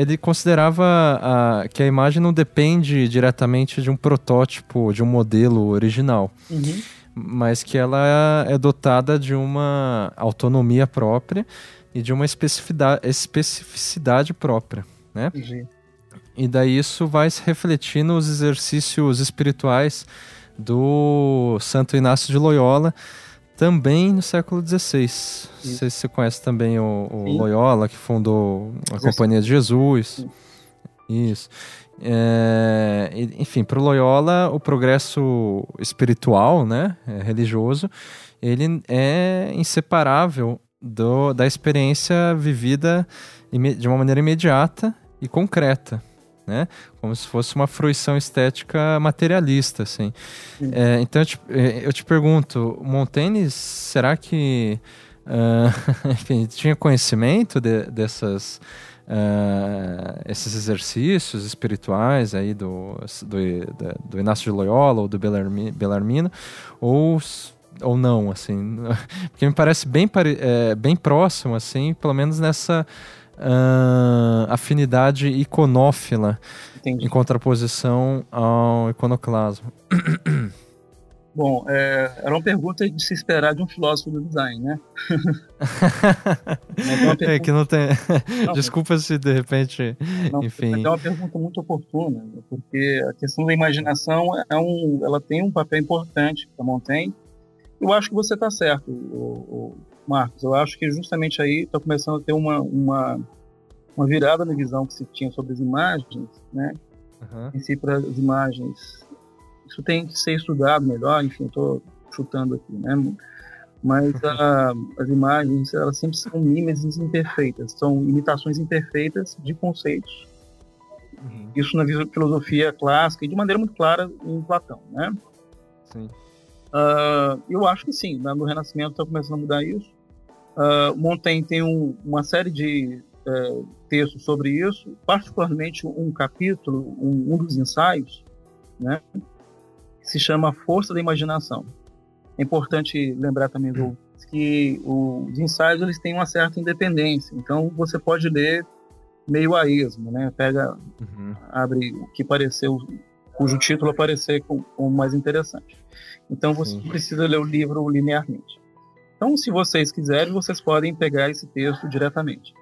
ele considerava a, que a imagem não depende diretamente de um protótipo, de um modelo original. Uhum. Mas que ela é dotada de uma autonomia própria e de uma especificidade, especificidade própria, né? Uhum. E daí isso vai se refletir nos exercícios espirituais do Santo Inácio de Loyola, também no século XVI. Isso. Não sei se você conhece também o, o Loyola, que fundou a Companhia de Jesus. Sim. Isso. É, enfim, para o Loyola, o progresso espiritual, né, é, religioso, ele é inseparável do, da experiência vivida de uma maneira imediata e concreta né? Como se fosse uma fruição estética materialista, assim. É, então eu te, é, eu te, pergunto, Montaigne, será que uh, enfim, tinha conhecimento de, dessas uh, esses exercícios espirituais aí do, do, do Inácio de Loyola ou do Bellarmino, ou ou não, assim, porque me parece bem, é, bem próximo, assim, pelo menos nessa uh, afinidade iconófila Entendi. em contraposição ao iconoclasmo. Bom, é, era uma pergunta de se esperar de um filósofo do design, né? pergunta... É que não tem. Não, Desculpa se de repente. Não, Enfim. É uma pergunta muito oportuna, porque a questão da imaginação é um, ela tem um papel importante para Montaigne. Eu acho que você está certo, o, Marcos, eu acho que justamente aí está começando a ter uma, uma, uma virada na visão que se tinha sobre as imagens, né? Uhum. Em si, para as imagens. Isso tem que ser estudado melhor, enfim, estou chutando aqui, né? Mas a, as imagens, elas sempre são mímeses imperfeitas, são imitações imperfeitas de conceitos. Uhum. Isso na filosofia clássica e de maneira muito clara em Platão, né? Sim. Uh, eu acho que sim, né? no Renascimento está começando a mudar isso. Uh, Montaigne tem um, uma série de uh, textos sobre isso, particularmente um capítulo, um, um dos ensaios, né, que se chama Força da Imaginação. É importante lembrar também do, que os ensaios eles têm uma certa independência, então você pode ler meio a esmo, né? Pega, uhum. abre o que pareceu, cujo título aparecer como, mais interessante. Então você Sim. precisa ler o livro linearmente. Então, se vocês quiserem, vocês podem pegar esse texto diretamente.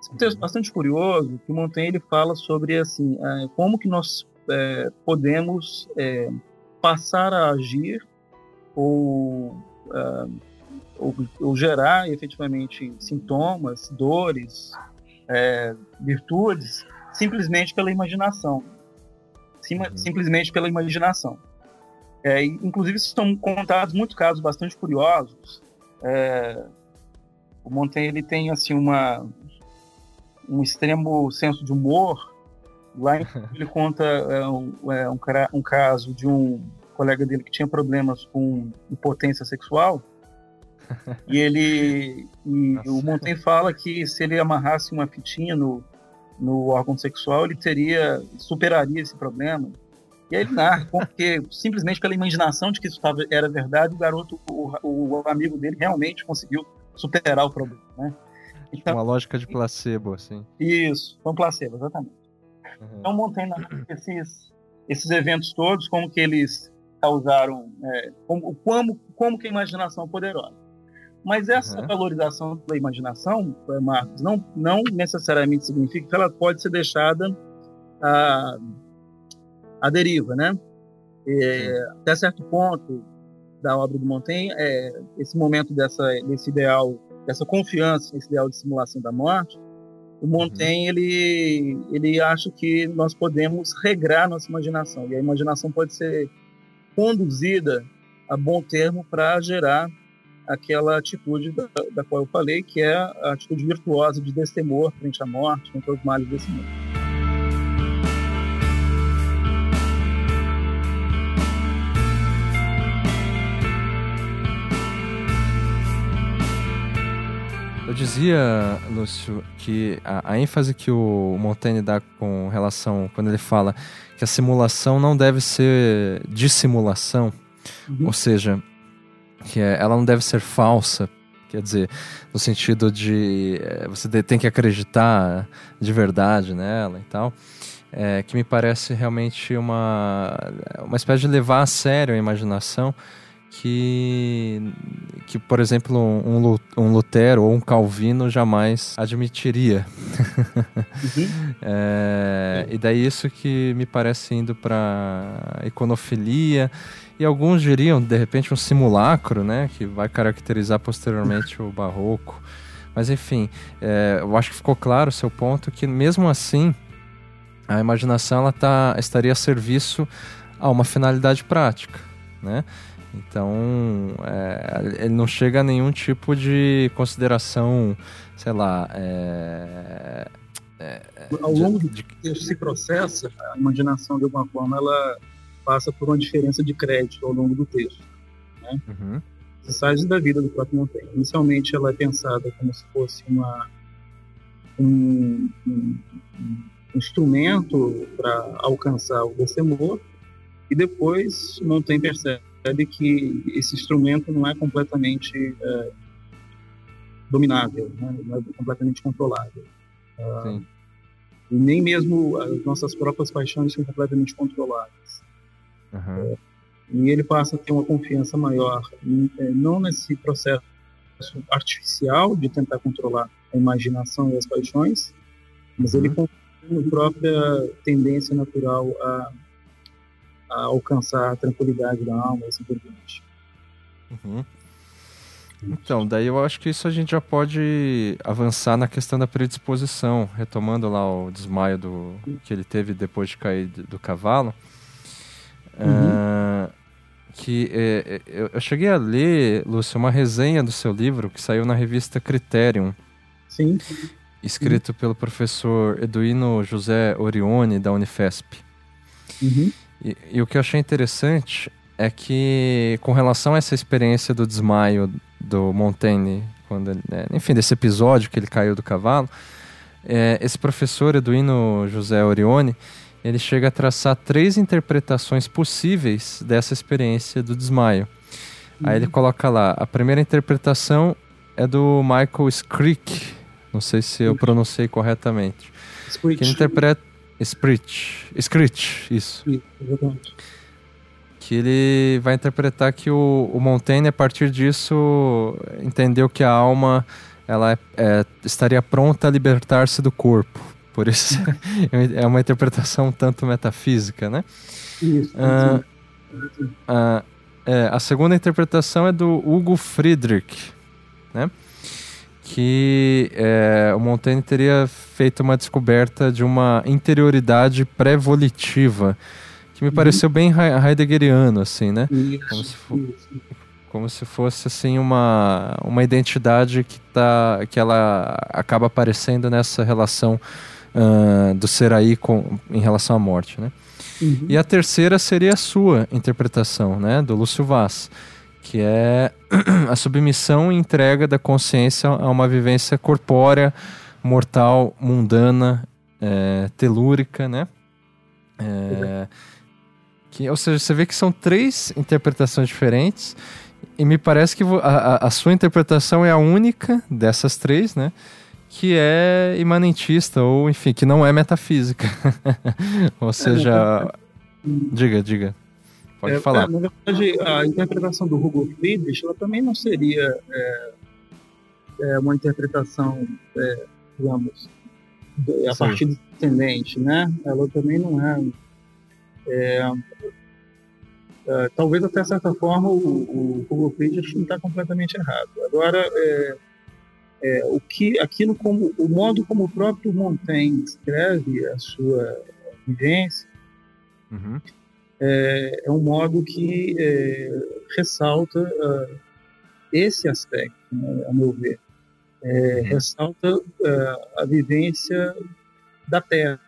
Esse é um texto uhum. bastante curioso, que Montaigne ele fala sobre assim, é, como que nós é, podemos é, passar a agir ou, é, ou, ou, gerar efetivamente sintomas, dores, é, virtudes, simplesmente pela imaginação. Uhum. Simplesmente pela imaginação. É, inclusive, são contados muitos casos bastante curiosos. É, o Montaigne ele tem assim uma um extremo senso de humor. Lá ele conta é, um, é, um, um, caso de um colega dele que tinha problemas com impotência sexual. e ele e o Montaigne fala que se ele amarrasse uma fitinha no, no órgão sexual, ele teria superaria esse problema. E aí ele narra porque simplesmente pela imaginação de que isso tava, era verdade, o garoto, o, o, amigo dele realmente conseguiu superar o problema, né? Então, uma lógica de placebo, assim. Isso, foi um placebo, exatamente. Uhum. Então Montaigne esses esses eventos todos, como que eles causaram, é, como, como como que a imaginação é poderosa. Mas essa uhum. valorização da imaginação, Marcos, não não necessariamente significa que ela pode ser deixada a a deriva, né? É, até certo ponto da obra do Montaigne, é, esse momento dessa, desse ideal, dessa confiança nesse ideal de simulação da morte, o Montaigne uhum. ele, ele acha que nós podemos regrar nossa imaginação e a imaginação pode ser conduzida a bom termo para gerar aquela atitude da, da, qual eu falei, que é a atitude virtuosa de destemor frente à morte, contra os males desse mundo. dizia, Lúcio, que a, a, ênfase que o Montaigne dá com relação, quando ele fala que a simulação não deve ser dissimulação, uhum. ou seja, que é, ela não deve ser falsa Quer dizer, no sentido de é, você tem que acreditar de verdade nela e tal. É, que me parece realmente uma, uma espécie de levar a sério a imaginação que, que por exemplo, um, um Lutero ou um Calvino jamais admitiria. Uhum. é, e daí isso que me parece indo para iconofilia e alguns diriam, de repente, um simulacro, né, que vai caracterizar posteriormente o barroco. Mas enfim, é, eu acho que ficou claro o seu ponto que mesmo assim a imaginação ela tá, estaria a serviço a uma finalidade prática, né? Então, é, ele não chega a nenhum tipo de consideração, sei lá. É, é, Ao longo de, que se processa, a imaginação, de alguma forma, ela passa por uma diferença de crédito ao longo do texto. Né? Uhum. Da vida do próprio Montaigne. Inicialmente, ela é pensada como se fosse uma, um, um, um instrumento para alcançar o decemor, e depois Montaigne percebe que esse instrumento não é completamente é, dominável, né? não é completamente controlável. Uh, e nem mesmo as nossas próprias paixões são completamente controladas. Uhum. E ele passa a ter uma confiança maior, é, não nesse processo artificial de tentar controlar a imaginação e as paixões, mas uhum. ele confia na própria tendência natural a a alcançar a tranquilidade da alma e assim por diante. Uhum. Então, daí eu acho que isso a gente já pode avançar na questão da predisposição, retomando lá o desmaio do, que ele teve depois de cair do cavalo. Uhum. Uh, que é, eu, eu, cheguei a ler, Lúcio, uma resenha do seu livro que saiu na revista Criterion. Sim. Escrito uhum. pelo professor Eduino José Orione, da Unifesp. Uhum. E, e, o que eu achei interessante é que, com relação a essa experiência do desmaio do Montaigne, quando ele, né, enfim, desse episódio que ele caiu do cavalo, é, esse professor Eduino José Orione, ele chega a traçar três interpretações possíveis dessa experiência do desmaio. Uhum. Aí ele uhum. coloca lá, a primeira interpretação é do Michael Scrick, não sei se eu pronunciei corretamente. Que ele interpreta Sprit. Scritch, isso. Exatamente. Que ele vai interpretar que o, o Montaigne, a partir disso, entendeu que a alma ela é, é, estaria pronta a libertar-se do corpo. Por isso é uma interpretação tanto metafísica, né? Isso. Ah, ah, é, a segunda interpretação é do Hugo Friedrich, né? que é, o Montaigne teria feito uma descoberta de uma interioridade pré-volitiva, que me uhum. pareceu bem heideggeriano, assim, né? Isso, como, se como se fosse assim uma, uma identidade que, tá, que ela acaba aparecendo nessa relação uh, do ser aí com, em relação à morte, né? Uhum. E a terceira seria a sua interpretação, né, do Lúcio Vaz que é a submissão e entrega da consciência a uma vivência corpórea, mortal, mundana, é, telúrica, né? É, que, ou seja, você vê que são três interpretações diferentes e me parece que a, a, sua interpretação é a única dessas três, né? Que é imanentista, ou enfim, que não é metafísica. ou seja, diga, diga. Pode é, falar. É, na verdade, a interpretação do Hugo Friedrich ela também não seria é, é uma interpretação, é, digamos, a Sim. partir do descendente, né? Ela também não é, é, é talvez até certa forma o, o Hugo Friedrich não está completamente errado. Agora, é, o que, aquilo como o modo como o próprio Montaigne escreve a sua vivência uhum é, é um modo que é, ressalta uh, esse aspecto, né, a meu ver. É, uhum. Ressalta uh, a vivência da Terra,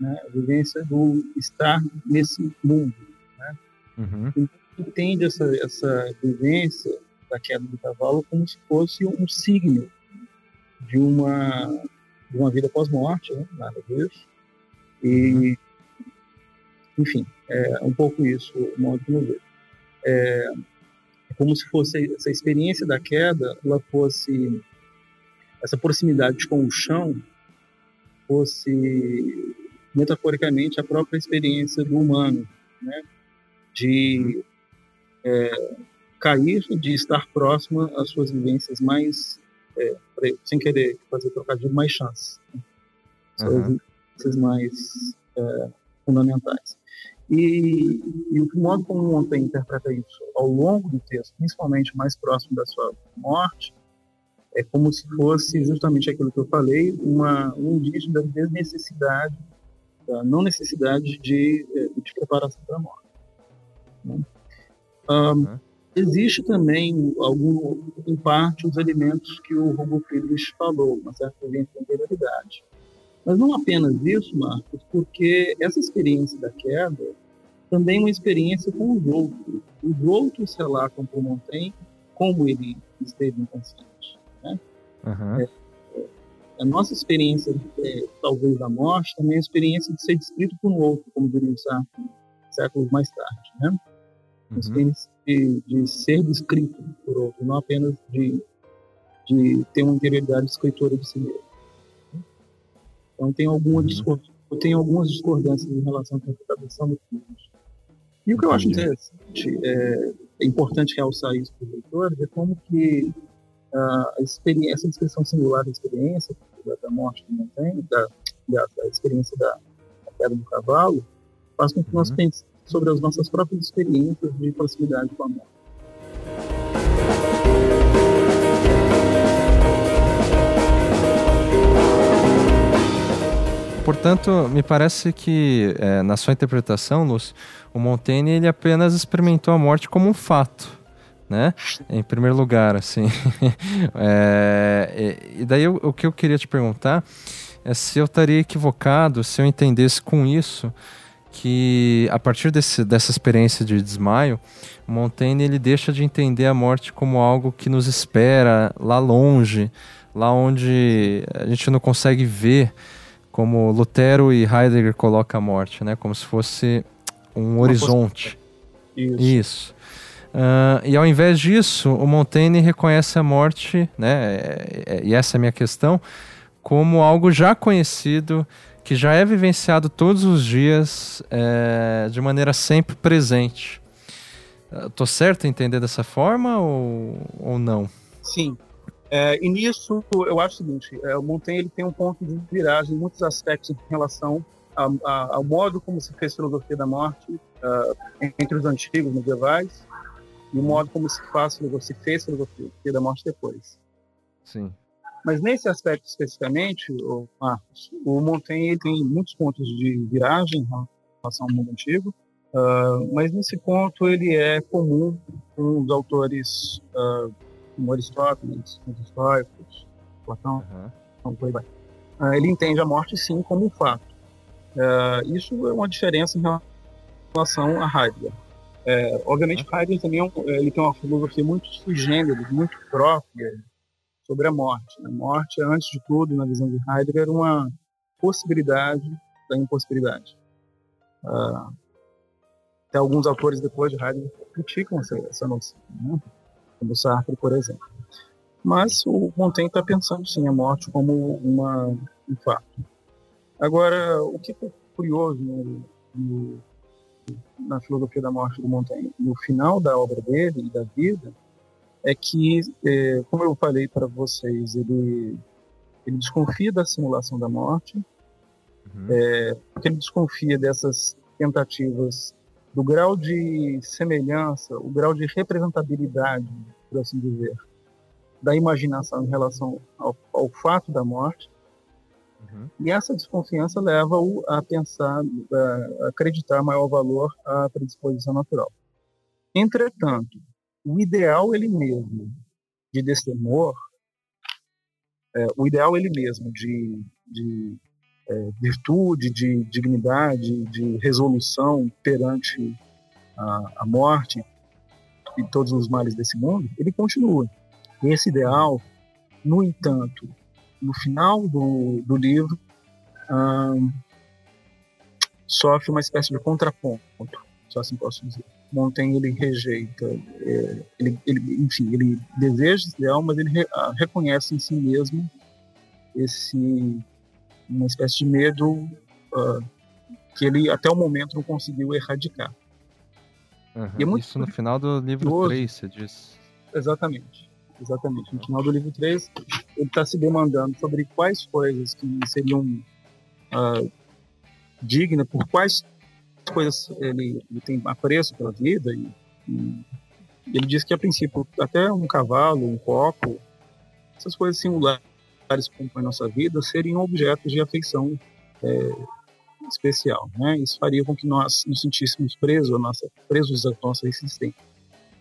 né, a vivência do estar nesse mundo. Né? Uhum. Então, entende essa, essa vivência da queda do cavalo como se fosse um signo de uma, de uma vida pós-morte, né? disso. E, enfim, é um pouco isso, o modo como eu vejo. É, como se fosse essa experiência da queda, ela fosse essa proximidade com o chão fosse metaforicamente a própria experiência do humano, né? De é, cair, de estar próximo às suas vivências mais, é, sem querer fazer trocadilho, mais chances. Uhum. vivências mais é, fundamentais. E, e, o modo como Montaigne interpreta isso ao longo do texto, principalmente mais próximo da sua morte, é como se fosse justamente aquilo que eu falei, uma, um indício da desnecessidade, da não necessidade de, é, de preparação para a morte. Né? Um, existe também, algum, em parte, os elementos que o Robo Friedrich falou, uma certa integridade. Mas não apenas isso, Marcos, porque essa experiência da queda também é uma experiência com os outros. Os outros relatam para o Montaigne como ele esteve inconsciente. Né? Uhum. É, a nossa experiência, é, talvez, da morte, também é a experiência de ser descrito por um outro, como diria o Sartre, séculos mais tarde. Né? Uhum. Experiência de, de, ser descrito por outro, não apenas de, de ter uma interioridade escritora de si mesmo. Então, tem alguma uhum. eu tenho algumas discordâncias em relação à interpretação do filme. E o que eu acho interessante, é, é importante realçar isso para os leitores, é como que a experiência, essa descrição singular da experiência, da, da morte do montanha, da, da, da, experiência da, da queda do cavalo, faz com que uhum. nós pensemos sobre as nossas próprias experiências de proximidade com a morte. Portanto, me parece que, é, na sua interpretação, Lúcio, o Montaigne ele apenas experimentou a morte como um fato, né? Em primeiro lugar, assim. é, e daí o, o que eu queria te perguntar é se eu estaria equivocado, se eu entendesse com isso que a partir desse, dessa experiência de desmaio, Montaigne ele deixa de entender a morte como algo que nos espera lá longe, lá onde a gente não consegue ver como Lutero e Heidegger colocam a morte, né? Como se fosse um horizonte. Isso. Isso. Uh, e ao invés disso, o Montaigne reconhece a morte, né? É, é, e essa é a minha questão, como algo já conhecido, que já é vivenciado todos os dias, é, de maneira sempre presente. Estou certo em entender dessa forma ou, ou não? Sim, é, e nisso, eu acho o seguinte: é, o Montaigne ele tem um ponto de viragem em muitos aspectos em relação a, a, ao modo como se fez filosofia da morte uh, entre os antigos medievais e o modo como se faz se fez filosofia da morte depois. Sim. Mas nesse aspecto especificamente, o Marcos, o Montaigne tem muitos pontos de viragem em relação ao mundo antigo, uh, mas nesse ponto ele é comum com os autores uh, como Aristóteles, os históricos, Platão, uhum. aí vai. Uh, ele entende a morte sim como um fato. Uh, isso é uma diferença em relação a Heidegger. É, obviamente, Heidegger também é um, ele tem uma filosofia muito sui generis, muito própria sobre a morte. A morte, antes de tudo, na visão de Heidegger, uma possibilidade da impossibilidade. Uh, até alguns autores depois de Heidegger criticam essa, essa noção. Né? como Sartre, por exemplo. Mas o Montaigne está pensando sim a morte como uma, um fato. Agora, o que é curioso no, no, na filosofia da morte do Montaigne, no final da obra dele e da vida, é que, é, como eu falei para vocês, ele, ele desconfia da simulação da morte, uhum. é, porque ele desconfia dessas tentativas do grau de semelhança, o grau de representabilidade, por assim dizer, da imaginação em relação ao, ao fato da morte. Uhum. E essa desconfiança leva-o a pensar, a acreditar maior valor à predisposição natural. Entretanto, o ideal ele mesmo de destemor, é, o ideal ele mesmo de, de é, virtude, de dignidade, de resolução perante a, a, morte e todos os males desse mundo, ele continua. Esse ideal, no entanto, no final do, do livro, hum, sofre uma espécie de contraponto, se assim posso dizer. Montaigne ele rejeita, é, ele, ele, enfim, ele deseja esse ideal, mas ele re, a, reconhece em si mesmo esse uma espécie de medo uh, que ele até o momento não conseguiu erradicar. Uhum. É muito Isso no final do livro 3, você diz. Exatamente. Exatamente. No final do livro 3, ele está se demandando sobre quais coisas que seriam uh, dignas, por quais coisas ele, ele, tem apreço pela vida. E, e, ele diz que, a princípio, até um cavalo, um copo, essas coisas singulares que compõem nossa vida seriam objetos de afeição é, especial. Né? Isso faria com que nós nos sentíssemos presos, nossa, presos à nossa existência.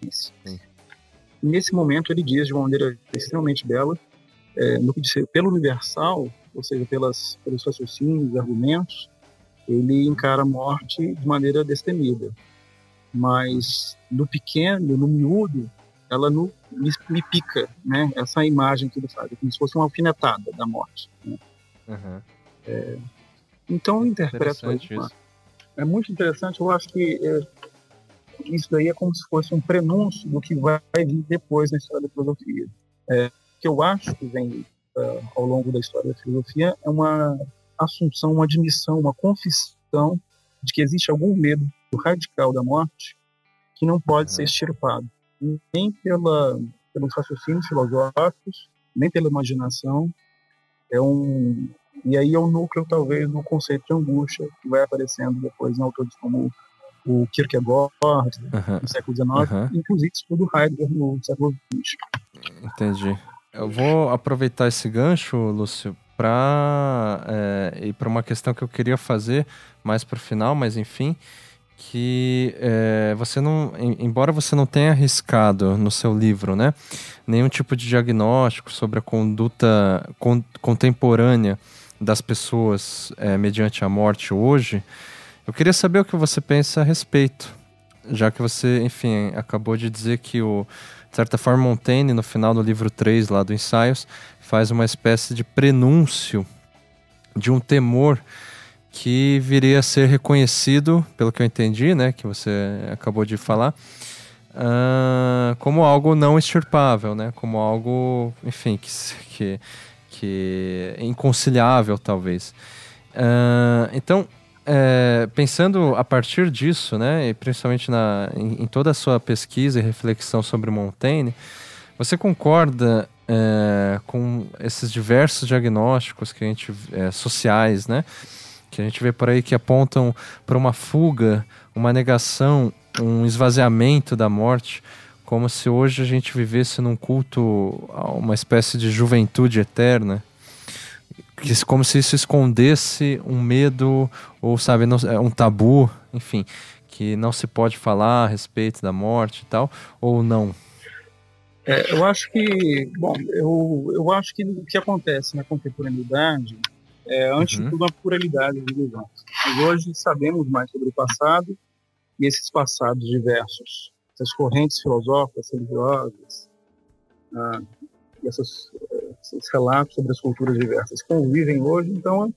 Sim. Nesse momento, ele diz de uma maneira extremamente bela, é, no que diz pelo universal, ou seja, pelas, pelos raciocínios, argumentos, ele encara a morte de maneira destemida. Mas no pequeno, no miúdo, ela no, me, me, pica, né? Essa imagem que ele faz, é como se fosse uma alfinetada da morte. Né? Uhum. É, então eu interpreto isso. É muito interessante, eu acho que é, isso daí é como se fosse um prenúncio do que vai vir depois na história da filosofia. É, que eu acho que vem uh, ao longo da história da filosofia é uma assunção, uma admissão, uma confissão de que existe algum medo radical da morte que não pode ser extirpado, nem pela, pelos raciocínios filosóficos, nem pela imaginação. É um, e aí é o núcleo, talvez, do conceito de angústia, que vai aparecendo depois em autores como o Kierkegaard, no século XIX, uhum. inclusive estudo Heidegger no século XX. Entendi. Eu vou aproveitar esse gancho, Lúcio, para é, ir para uma questão que eu queria fazer mais para o final, mas enfim, que é, você não, embora você não tenha arriscado no seu livro, né, nenhum tipo de diagnóstico sobre a conduta con contemporânea das pessoas é, mediante a morte hoje, eu queria saber o que você pensa a respeito, já que você, enfim, acabou de dizer que o de certa forma Montaigne no final do livro 3 lá do Ensaios faz uma espécie de prenúncio de um temor que viria a ser reconhecido, pelo que eu entendi, né, que você acabou de falar, uh, como algo não extirpável, né, como algo, enfim, que, que que é inconciliável, talvez. Uh, então, é, pensando a partir disso, né, e principalmente na, em, em, toda a sua pesquisa e reflexão sobre Montaigne, você concorda é, com esses diversos diagnósticos que a gente é, sociais, né, que a gente vê por aí que apontam para uma fuga, uma negação, um esvaziamento da morte como se hoje a gente vivesse num culto a uma espécie de juventude eterna. Que, como se isso escondesse um medo ou, sabe, não, é um tabu, enfim, que não se pode falar a respeito da morte e tal, ou não? É, eu acho que, bom, eu, eu acho que o que acontece na contemporaneidade é, antes uhum. de tudo, uma pluralidade de visões. Nós hoje sabemos mais sobre o passado e esses passados diversos essas correntes filosóficas, religiosas, ah, e essas, esses relatos sobre as culturas diversas convivem hoje. Então,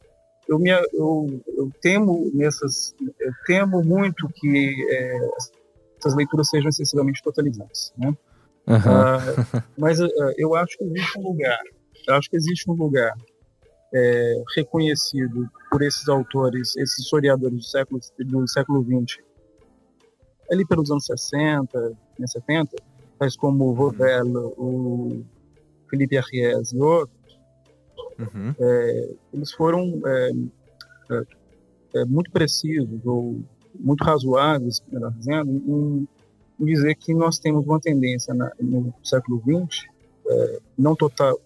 eu, me, eu, eu temo nessas, eu temo muito que é, essas leituras sejam excessivamente totalizantes, né? Uhum. Ah, mas uh, eu acho que existe um lugar, eu acho que existe um lugar é, reconhecido por esses autores, esses historiadores do século do século XX ali pelos anos 60, né, 70, tais como o Vauvel, o Felipe Arries e outros, uhum. é, eles foram é, muito precisos ou muito razoáveis, melhor dizendo, em, dizer que nós temos uma tendência na, no século XX, é, não total,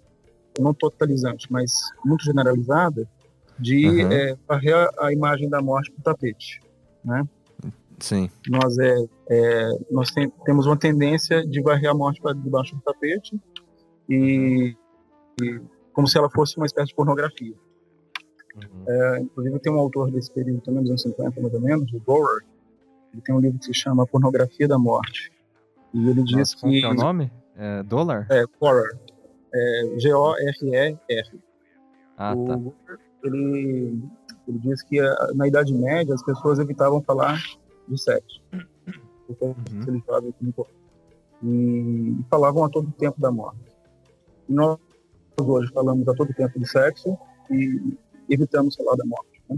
não totalizante, mas muito generalizada, de uhum. é, varrer a imagem da morte para o tapete, né? Sim. Nós, é, é nós tem, temos uma tendência de varrer a morte para debaixo do tapete e, e, como se ela fosse uma espécie de pornografia. Uhum. É, inclusive tem um autor desse período também, dos anos 50 mais ou menos, o Gorer, ele tem um livro que se chama Pornografia da Morte. E ele diz Nossa, que... Qual é o nome? É, Dollar? É, Gorer. É, G-O-R-E-R. Ah, o, tá. Ele, ele diz que na Idade Média as pessoas evitavam falar de sexo. uhum. e, e falavam a todo tempo da morte. E nós hoje falamos a todo tempo de sexo e evitamos falar da morte. Né?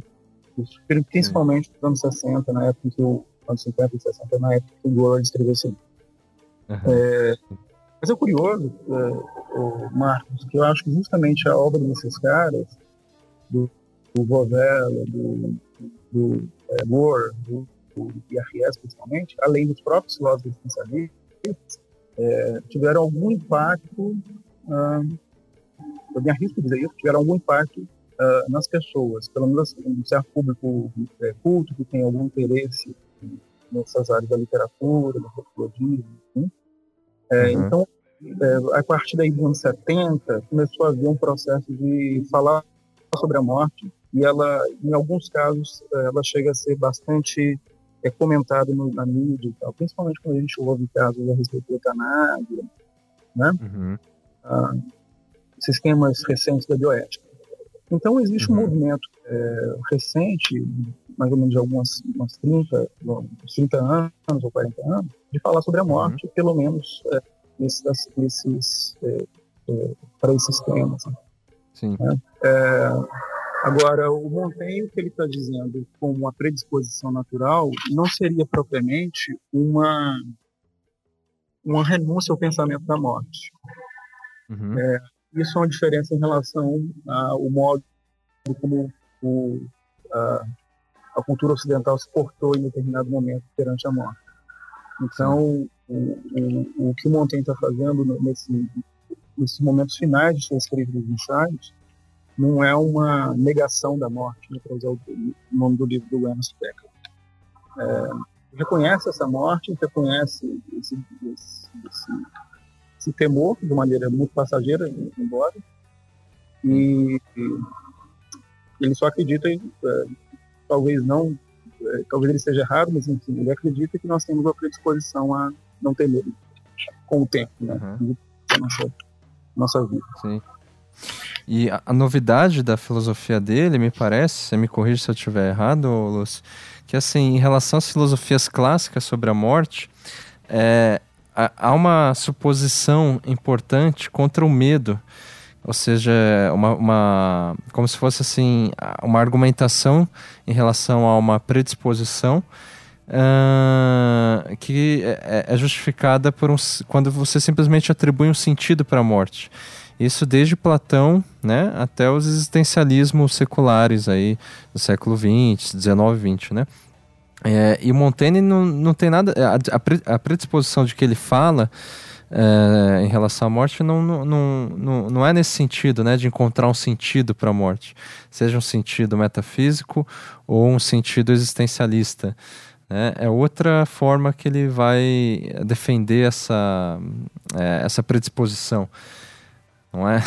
Principalmente nos anos 60, na época que o anos 50 e 60, na época que o Gore escreveu livro. Uhum. É, mas é curioso, é, o Marcos, que eu acho que justamente a obra desses caras, do, do Vovella, do, do é, Moore, do, do IRS principalmente, além dos próprios filósofos especialistas, é, tiveram algum impacto, ah, eu me arrisco dizer isso, tiveram algum impacto nas pessoas, pelo menos assim, um certo público é, culto que tem algum interesse nessas áreas da literatura, da antropologia, enfim. É, uhum. Então, é, a partir daí dos anos 70, começou a haver um processo de falar sobre a morte e ela, em alguns casos, é, ela chega a ser bastante é, comentada na mídia e tal, principalmente quando a gente ouve casos a respeito da eutanásia, né? Uhum. Ah, sistemas recentes da bioética. Então, existe uhum. um movimento é, recente mais ou menos de algumas umas 30, 30 anos ou 40 anos, de falar sobre a uhum. morte, uhum. pelo menos é, nesses, nesses é, é, para esses temas. Né? Sim. É, agora, o Montaigne, que ele está dizendo como uma predisposição natural, não seria propriamente uma, uma renúncia ao pensamento da morte. Uhum. É, isso é uma diferença em relação ao modo como o, a, a cultura ocidental se portou em determinado momento perante a morte. Então, o, o, o que o Montaigne está fazendo nesse, nesses momentos finais de seus escritos ensaios não é uma negação da morte, né, para usar o nome do livro do Ernest Becker. É, reconhece essa morte, reconhece esse, esse, esse, esse, temor de maneira muito passageira, embora, e, e ele só acredita em, é, talvez não, é, talvez ele esteja errado, mas enfim, ele acredita que nós temos a predisposição a não ter medo com o tempo, né? Uhum. Nossa, nossa vida. Sim. E a, a, novidade da filosofia dele, me parece, você me corrige se eu estiver errado, Lúcio, que assim, em relação às filosofias clássicas sobre a morte, é, há uma suposição importante contra o medo ou seja, uma, uma, como se fosse assim uma argumentação em relação a uma predisposição uh, que é, é, justificada por um, quando você simplesmente atribui um sentido para a morte. Isso desde Platão né, até os existencialismos seculares aí do século XX, XIX, XX, né? É, e Montaigne não, não tem nada... A, a predisposição de que ele fala é, em relação à morte não, não, não, não é nesse sentido, né, de encontrar um sentido para a morte, seja um sentido metafísico ou um sentido existencialista. Né? É outra forma que ele vai defender essa, é, essa predisposição, não é?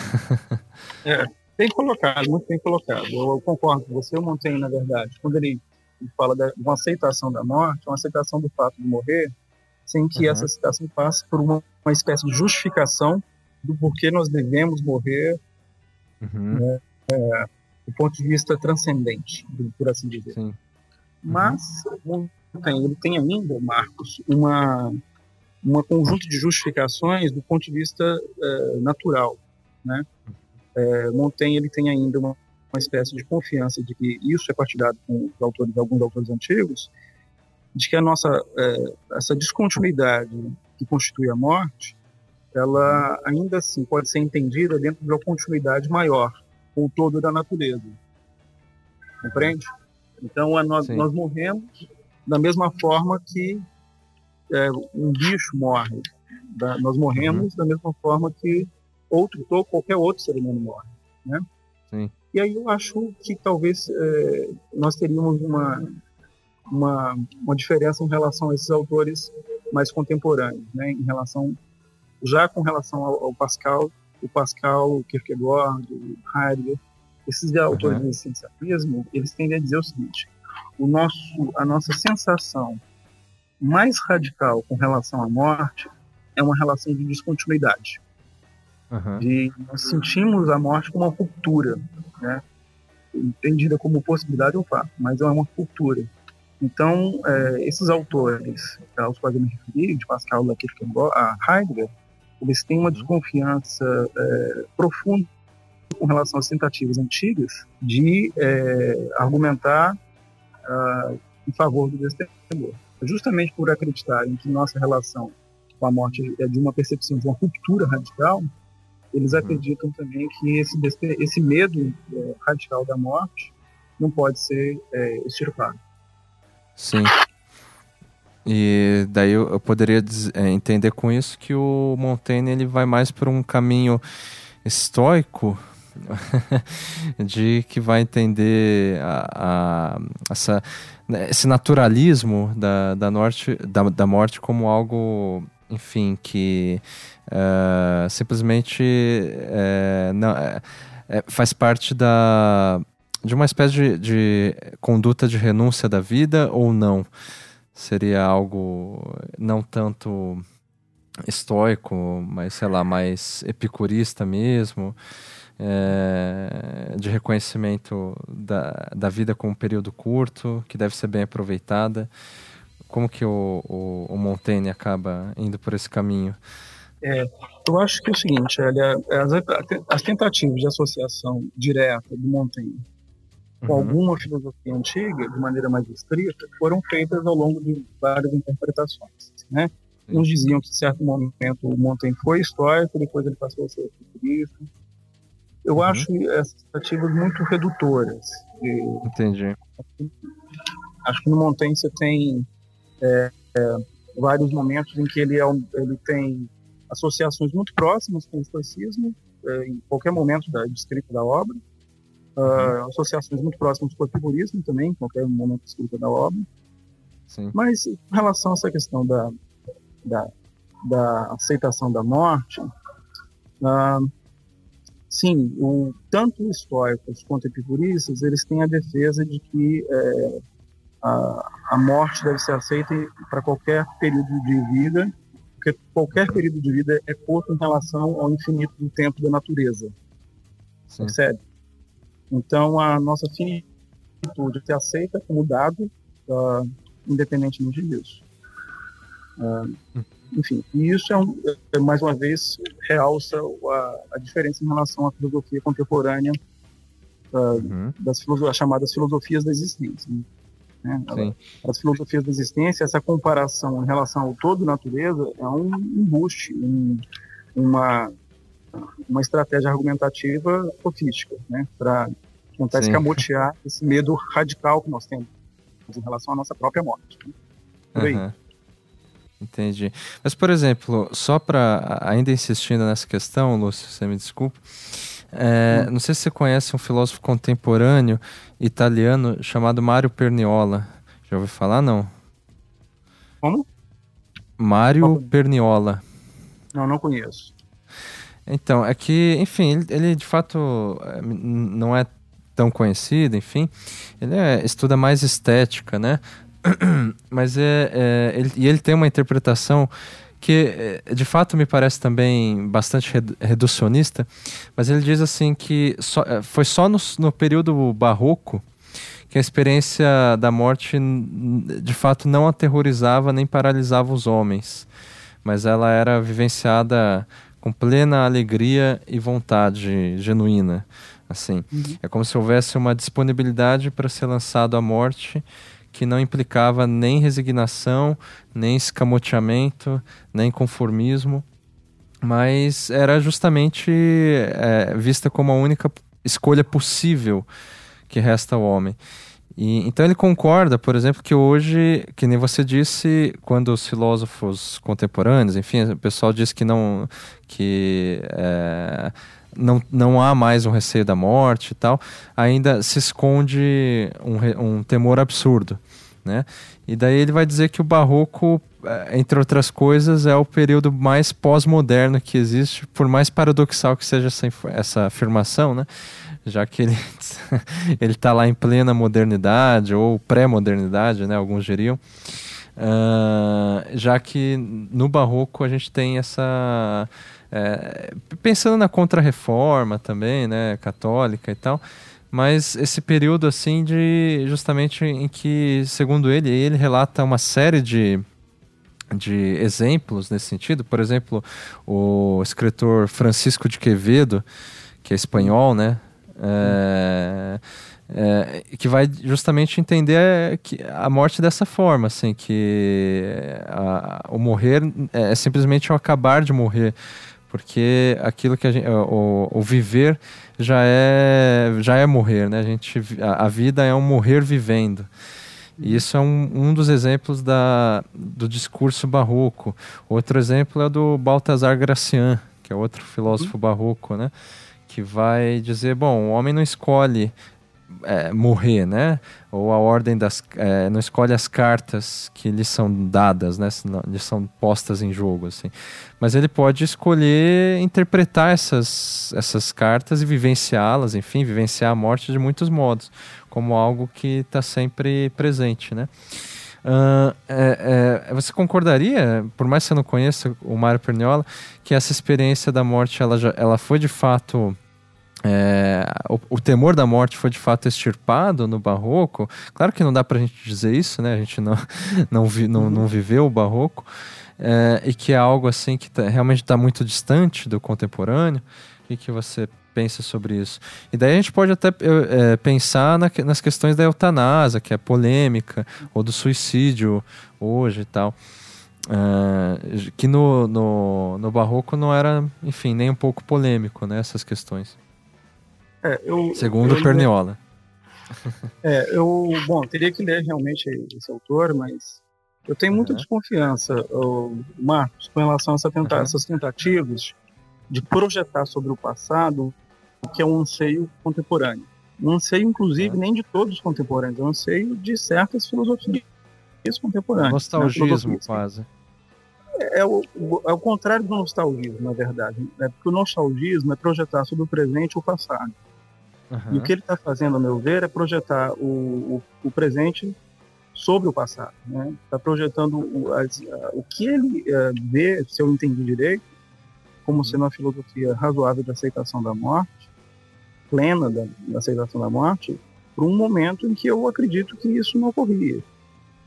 é? Bem colocado, muito bem colocado. Eu, eu concordo com você, eu Montaigne, na verdade, quando ele fala de uma aceitação da morte, uma aceitação do fato de morrer, sem que uhum. essa citação passe por uma, uma espécie de justificação do porquê nós devemos morrer uhum. né, é, do ponto de vista transcendente, por assim dizer. Mas tem, ele tem ainda, Marcos, uma, uma conjunto de justificações do ponto de vista é, natural. Né? É, Montaigne ele tem ainda uma, uma espécie de confiança de que isso é partilhado com os autores, alguns autores antigos, de que a nossa é, essa descontinuidade que constitui a morte, ela ainda assim pode ser entendida dentro de uma continuidade maior com o todo da natureza. Compreende? Então, a nós, nós morremos da mesma forma que é, um bicho morre. Da, nós morremos uhum. da mesma forma que outro, qualquer outro ser humano morre. Né? Sim. E aí eu acho que talvez é, nós teríamos uma, uma, uma diferença em relação a esses autores mais contemporâneos, né? Em relação já com relação ao, ao Pascal, o Pascal, o Kierkegaard, o Heidegger, esses uhum. autores do essencialismo, eles tendem a dizer o seguinte: o nosso, a nossa sensação mais radical com relação à morte é uma relação de descontinuidade. Uhum. De nós sentimos a morte como uma ruptura, né? entendida como possibilidade ou fato, mas é uma ruptura Então, é, esses autores aos quais eu me referi, de Pascal, Kierkegaard, a Heidegger, eles têm uma uhum. desconfiança é, profunda com relação às tentativas antigas de é, argumentar uh, em favor do destemor. Justamente por acreditarem que nossa relação com a morte é de uma percepção de uma ruptura radical, eles uhum. acreditam também que esse, esse medo é, radical da morte não pode ser é, extirpado. Sim. E daí eu, poderia dizer, é, entender com isso que o Montaigne ele vai mais por um caminho estoico de que vai entender a, a, essa, né, esse naturalismo da, da, norte, da, da morte como algo, enfim, que uh, simplesmente uh, não, uh, faz parte da, de uma espécie de, de conduta de renúncia da vida ou não? Seria algo não tanto estoico, mas sei lá, mais epicurista mesmo, é, de reconhecimento da, da vida com um período curto, que deve ser bem aproveitada. Como que o, o, o Montaigne acaba indo por esse caminho? É, eu acho que é o seguinte, as, as tentativas de associação direta do Montaigne com uhum. alguma filosofia antiga, de maneira mais estrita, foram feitas ao longo de várias interpretações. Né? Uns diziam que, em certo momento, o Montaigne foi histórico, depois ele passou a ser futurista. Eu uhum. acho essas tentativas muito redutoras. Entendi. Acho que no Montaigne você tem é, é, vários momentos em que ele, é, ele tem associações muito próximas com o estoicismo, é, em qualquer momento da escrita da obra, uh, associações muito próximas com o epicurismo também, em qualquer momento escrita da obra. Sim. Mas em relação a essa questão da, da, da aceitação da morte, uh, sim, o, tanto históricos quanto epicuristas, eles têm a defesa de que é, a, a morte deve ser aceita para qualquer período de vida, porque qualquer período de vida é curto em relação ao infinito do tempo da natureza. Sim. Percebe? Então, a nossa finitude se aceita como dado, uh, independentemente disso. Uh, enfim, e isso é, um, é, mais uma vez realça a, a, diferença em relação à filosofia contemporânea uh, uhum. das filosofias, chamadas filosofias da existência. Né? As filosofias da existência, essa comparação em relação ao todo natureza é um embuste, um, uma uma estratégia argumentativa sofística, né, para tentar Sim. escamotear esse medo radical que nós temos em relação à nossa própria morte. Né? Por aí. Uhum. Entendi. Mas, por exemplo, só para ainda insistindo nessa questão, Lúcio, você me desculpa, é, hum. não sei se você conhece um filósofo contemporâneo italiano chamado Mário Perniola. Já ouviu falar, não? Como? Mário Perniola. Não, não conheço. Então, é que, enfim, ele, ele de fato é, não é tão conhecido, enfim. Ele é, estuda mais estética, né? Mas é, é ele, e ele tem uma interpretação que é, de fato me parece também bastante reducionista, mas ele diz assim que só, é, foi só no, no período barroco que a experiência da morte de fato não aterrorizava nem paralisava os homens, mas ela era vivenciada com plena alegria e vontade genuína. Assim, uhum. é como se houvesse uma disponibilidade para ser lançado à morte que não implicava nem resignação, nem escamoteamento, nem conformismo, mas era justamente é, vista como a única escolha possível que resta ao homem. E, então ele concorda, por exemplo, que hoje, que nem você disse, quando os filósofos contemporâneos, enfim, o pessoal diz que não que é, não, não há mais um receio da morte e tal, ainda se esconde um, um temor absurdo, né? E daí ele vai dizer que o barroco, é, entre outras coisas, é o período mais pós-moderno que existe, por mais paradoxal que seja essa, essa afirmação, né? já que ele ele está lá em plena modernidade ou pré-modernidade, né? Alguns diriam. Uh, já que no barroco a gente tem essa é, pensando na contrarreforma também, né, católica e tal, mas esse período assim de justamente em que, segundo ele, ele relata uma série de de exemplos nesse sentido. Por exemplo, o escritor Francisco de Quevedo, que é espanhol, né? É, é, que vai justamente entender que a morte dessa forma, assim, que a, o morrer é, é simplesmente o acabar de morrer, porque aquilo que a gente, o, o viver já é já é morrer, né? A gente a, a vida é um morrer vivendo. E isso é um, um dos exemplos da, do discurso barroco. Outro exemplo é do Baltasar Gracian, que é outro filósofo uhum. barroco, né? Que vai dizer, bom, o homem não escolhe é, morrer, né? Ou a ordem das. É, não escolhe as cartas que lhe são dadas, né? Lhe são postas em jogo, assim. Mas ele pode escolher interpretar essas, essas cartas e vivenciá-las, enfim, vivenciar a morte de muitos modos como algo que está sempre presente, né? Uh, é, é, você concordaria, por mais que você não conheça o Mário Perniola, que essa experiência da morte ela, já, ela foi de fato. É, o, o, temor da morte foi de fato extirpado no barroco. Claro que não dá para a gente dizer isso, né? A gente não, não, vi, não, não viveu o barroco. É, e que é algo assim que tá, realmente está muito distante do contemporâneo. O que você pensa sobre isso. E daí a gente pode até é, pensar na, nas questões da eutanásia, que é polêmica, ou do suicídio hoje e tal. Uh, que no, no, no, barroco não era, enfim, nem um pouco polêmico, né, essas questões. É, eu, Segundo eu, Perniola. É, eu, bom, teria que ler realmente esse autor, mas eu tenho muita uhum. desconfiança, Marcos, com relação a essa tenta uhum. essas tentativas de projetar sobre o passado que é um anseio contemporâneo. Um anseio, inclusive, é. nem de todos os contemporâneos, é um anseio de certas filosofias contemporâneas. Né? Nostalgismo, né? quase. É, é, o, é o contrário do nostalgismo, na verdade. É porque o nostalgismo é projetar sobre o presente o passado. Uhum. E o que ele está fazendo, a meu ver, é projetar o, o, o presente sobre o passado. Está né? Tá projetando o, as, o que ele uh, vê, se eu entendi direito, como uhum. sendo uma filosofia razoável de aceitação da morte, plena da, da aceitação da morte para um momento em que eu acredito que isso não ocorria.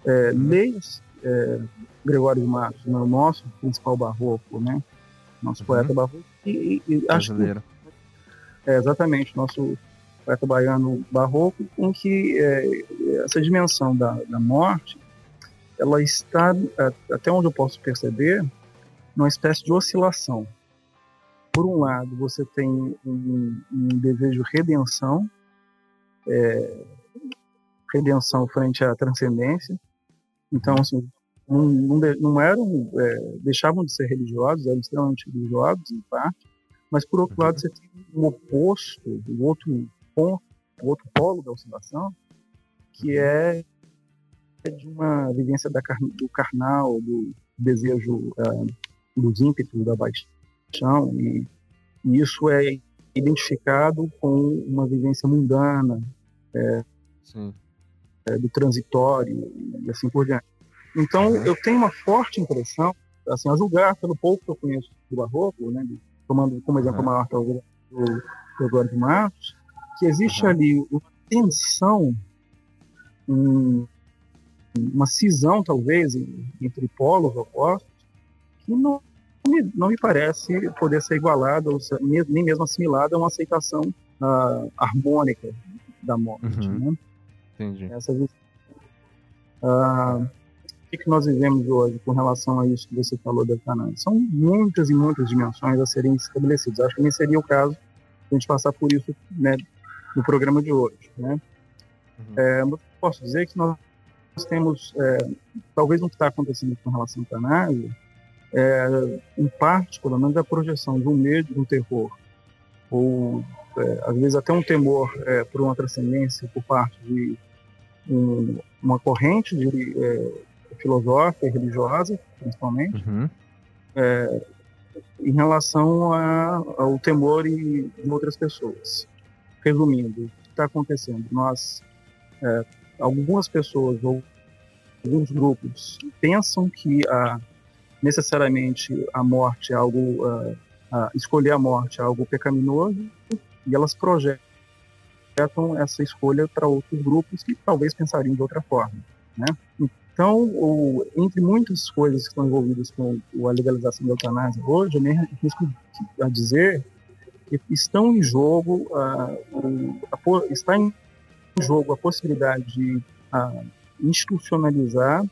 É, uhum. leis é, Gregório de Matos, né, o nosso principal barroco, né? Nosso uhum. poeta barroco. E, e acho que, é, exatamente, nosso poeta baiano barroco, com que é, essa dimensão da, da morte, ela está, até onde eu posso perceber, numa espécie de oscilação por um lado, você tem um, um desejo de redenção, é, redenção frente à transcendência. Então, assim, não, não, não eram, é, deixavam de ser religiosos, eram extremamente religiosos, em parte, mas por outro lado, você tem um oposto, um outro ponto, o outro polo da oscilação, que é de uma vivência da, do carnal, do desejo, uh, dos ímpetos da paixão e, e isso é identificado com uma vivência mundana é, é, do transitório e assim por diante. Então uhum. eu tenho uma forte impressão, assim, a julgar pelo pouco que eu conheço do barroco, né, tomando como exemplo uhum. maior do Gregório de Matos, que existe uhum. ali uma tensão, um, uma cisão talvez entre polos opostos que não me, não me parece poder ser igualada, ou ser, nem mesmo assimilada a uma aceitação uh, harmônica da morte. Uhum. Né? Entendi. Essa, uh, o que, que nós vivemos hoje com relação a isso que você falou da eutanásia? São muitas e muitas dimensões a serem estabelecidas. Acho que nem seria o caso a gente passar por isso né, no programa de hoje. Né? Uhum. É, posso dizer que nós temos, é, talvez o que está acontecendo com relação à eutanásia, é, em parte, pelo menos, a projeção de um medo, de um terror, ou é, às vezes até um temor é, por uma transcendência por parte de um, uma corrente de, é, filosófica e religiosa, principalmente, uhum. Em relação a, ao temor em, em outras pessoas. Resumindo, o que está acontecendo? Nós, é, algumas pessoas ou alguns grupos pensam que necessariamente a morte é algo, uh, escolher a morte é algo pecaminoso, e elas projetam essa escolha para outros grupos que talvez pensariam de outra forma. Né? Então, o, entre muitas coisas que estão envolvidas com a legalização da eutanásia hoje, eu me risco a dizer estão em jogo, uh, a, está em jogo a possibilidade de institucionalizar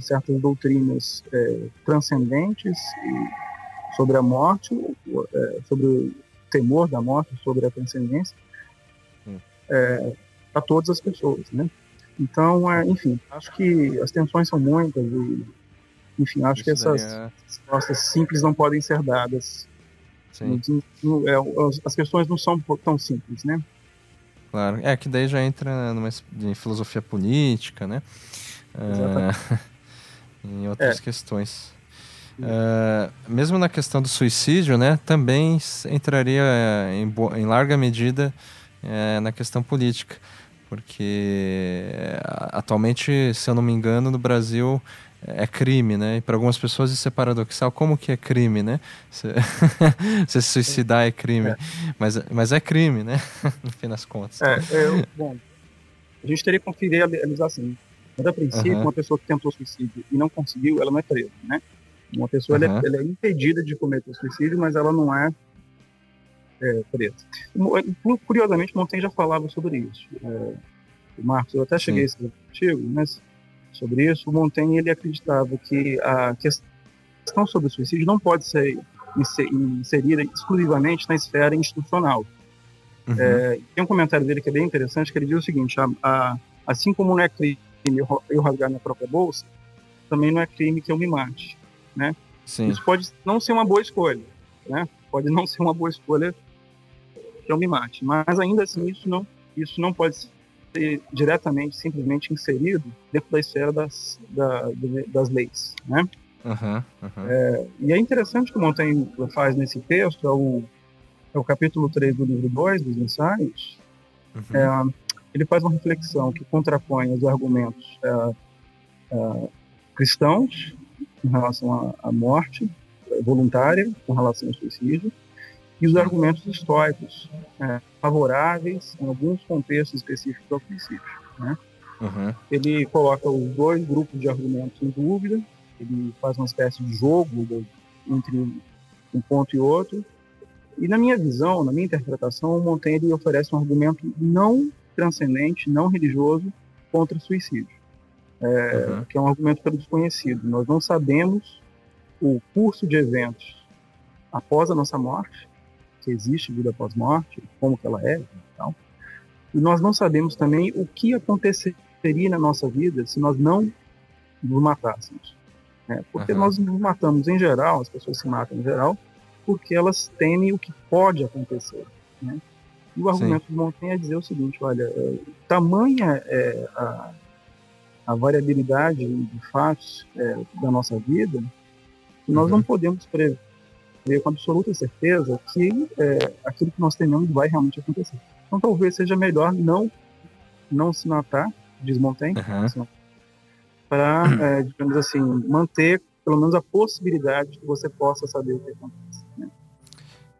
certas doutrinas eh, transcendentes sobre a morte, eh, sobre o temor da morte, sobre a transcendência, hum. eh, para todas as pessoas, né? Então, é, enfim, acho que as tensões são muitas e, enfim, acho Isso que essas é... respostas simples não podem ser dadas. É, as questões não são tão simples, né? Claro, é que daí já entra numa em filosofia política, né? Uh, em outras é. questões. Uh, mesmo na questão do suicídio, né, também entraria em, em larga medida uh, na questão política porque eh, atualmente, se eu não me engano, no Brasil é crime, né? E para algumas pessoas isso é paradoxal. Como que é crime, né? Se, se suicidar é crime. É. Mas, mas é crime, né? No fim das contas. É, é, bom, a gente teria que conferir a legislação. Mas a princípio, uhum. uma pessoa que tentou suicídio e não conseguiu, ela não é presa, né? Uma pessoa uhum. ela, é, ela é impedida de cometer suicídio, mas ela não é é, preto. Curiosamente, Montaigne já falava sobre isso. É, o Marcos, eu até cheguei Sim. a esse artigo, mas sobre isso, o Montaigne ele acreditava que a questão sobre o suicídio não pode ser inserida exclusivamente na esfera institucional. Uhum. É, tem um comentário dele que é bem interessante, que ele diz o seguinte, a, a, assim como não é crime eu rasgar minha própria bolsa, também não é crime que eu me mate, né? Sim. Isso pode não ser uma boa escolha, né? Pode não ser uma boa escolha que eu me mate. Mas ainda assim, isso não, isso não pode ser diretamente, simplesmente inserido dentro da esfera das, da, das leis, né? Uhum, uhum. É, e é interessante que o Montaigne faz nesse texto, é o, é o capítulo 3 do livro 2 dos ensaios, uhum. é, ele faz uma reflexão que contrapõe os argumentos é, é cristãos em relação à morte voluntária, com relação ao suicídio, e os argumentos históricos é, favoráveis em alguns contextos específicos ao princípio. Né? Uhum. Ele coloca os dois grupos de argumentos em dúvida, ele faz uma espécie de jogo do, entre um ponto e outro, e na minha visão, na minha interpretação, o Montaigne oferece um argumento não transcendente, não religioso contra o suicídio, é, uhum. que é um argumento pelo desconhecido. Nós não sabemos o curso de eventos após a nossa morte, que existe vida após morte, como que ela é e tal. E nós não sabemos também o que aconteceria na nossa vida se nós não nos matássemos. Né? Porque uhum. nós nos matamos em geral, as pessoas se matam em geral, porque elas temem o que pode acontecer. Né? E o argumento Sim. do é dizer o seguinte, olha, é, tamanha é a, a variabilidade de fatos é, da nossa vida, que nós uhum. não podemos prever com absoluta certeza que é, aquilo que nós tememos vai realmente acontecer. Então talvez seja melhor não não se matar, diz Montaigne, uhum. para, é, digamos assim, manter pelo menos a possibilidade de que você possa saber o que acontece. Né?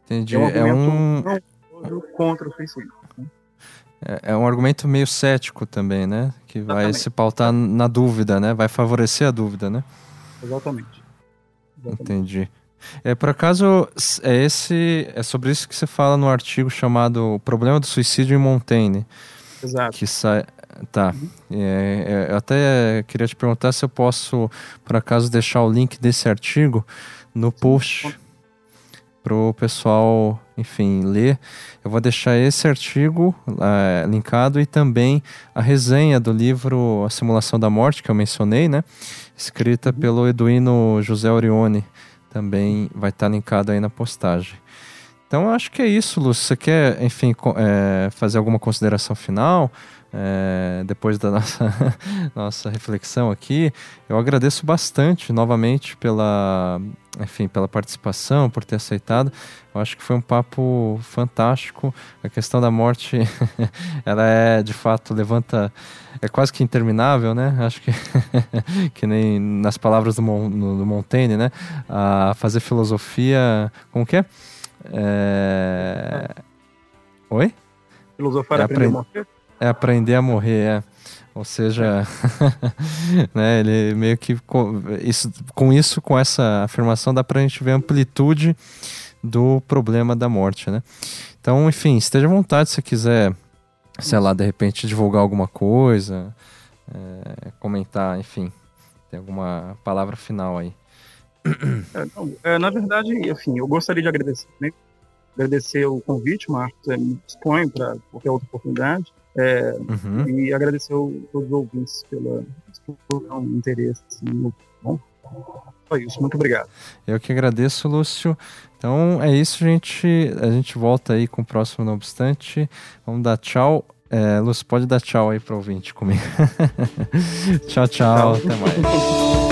Entendi. É um, é um... contra o suicídio. Né? É, é, um argumento meio cético também, né? Que Exatamente. vai se pautar na dúvida, né? Vai favorecer a dúvida, né? Exatamente. Exatamente. Entendi. É, por acaso, é esse é sobre isso que você fala no artigo chamado O Problema do Suicídio em Montaigne. Exato. Que sai. Tá. Uhum. É, é, eu até queria te perguntar se eu posso, por acaso, deixar o link desse artigo no post para o pessoal, enfim, ler. Eu vou deixar esse artigo é, linkado e também a resenha do livro A Simulação da Morte, que eu mencionei, né? Escrita uhum. pelo Eduino José Orione também vai estar tá linkado aí na postagem. Então acho que é isso, Lúcio. Você quer, enfim, é, fazer alguma consideração final? É, depois da nossa, nossa reflexão aqui, eu agradeço bastante novamente pela, enfim, pela participação, por ter aceitado. Eu acho que foi um papo fantástico. A questão da morte, ela é de fato levanta, é quase que interminável, né? Acho que que nem nas palavras do, Mon, do Montaigne, né? A fazer filosofia, como que é? é... Oi? Filosofar é aprender a morrer? É aprender a morrer, é. Ou seja, né, ele meio que com isso, com isso, com essa afirmação, dá pra gente ver a amplitude do problema da morte, né? Então, enfim, esteja à vontade se quiser, sei lá, de repente divulgar alguma coisa, é, comentar, enfim, tem alguma palavra final aí. É, não, é, na verdade, enfim, eu gostaria de agradecer, né? agradecer o convite, Marcos, é, me disponho para qualquer outra oportunidade. É, uhum. E agradecer a todos os ouvintes pela pelo interesse. Assim, bom, só isso. Muito obrigado. Eu que agradeço, Lúcio. Então é isso, gente. A gente volta aí com o próximo, não obstante. Vamos dar tchau. É, Lúcio, pode dar tchau aí para o ouvinte comigo. tchau, tchau, tchau. Até mais.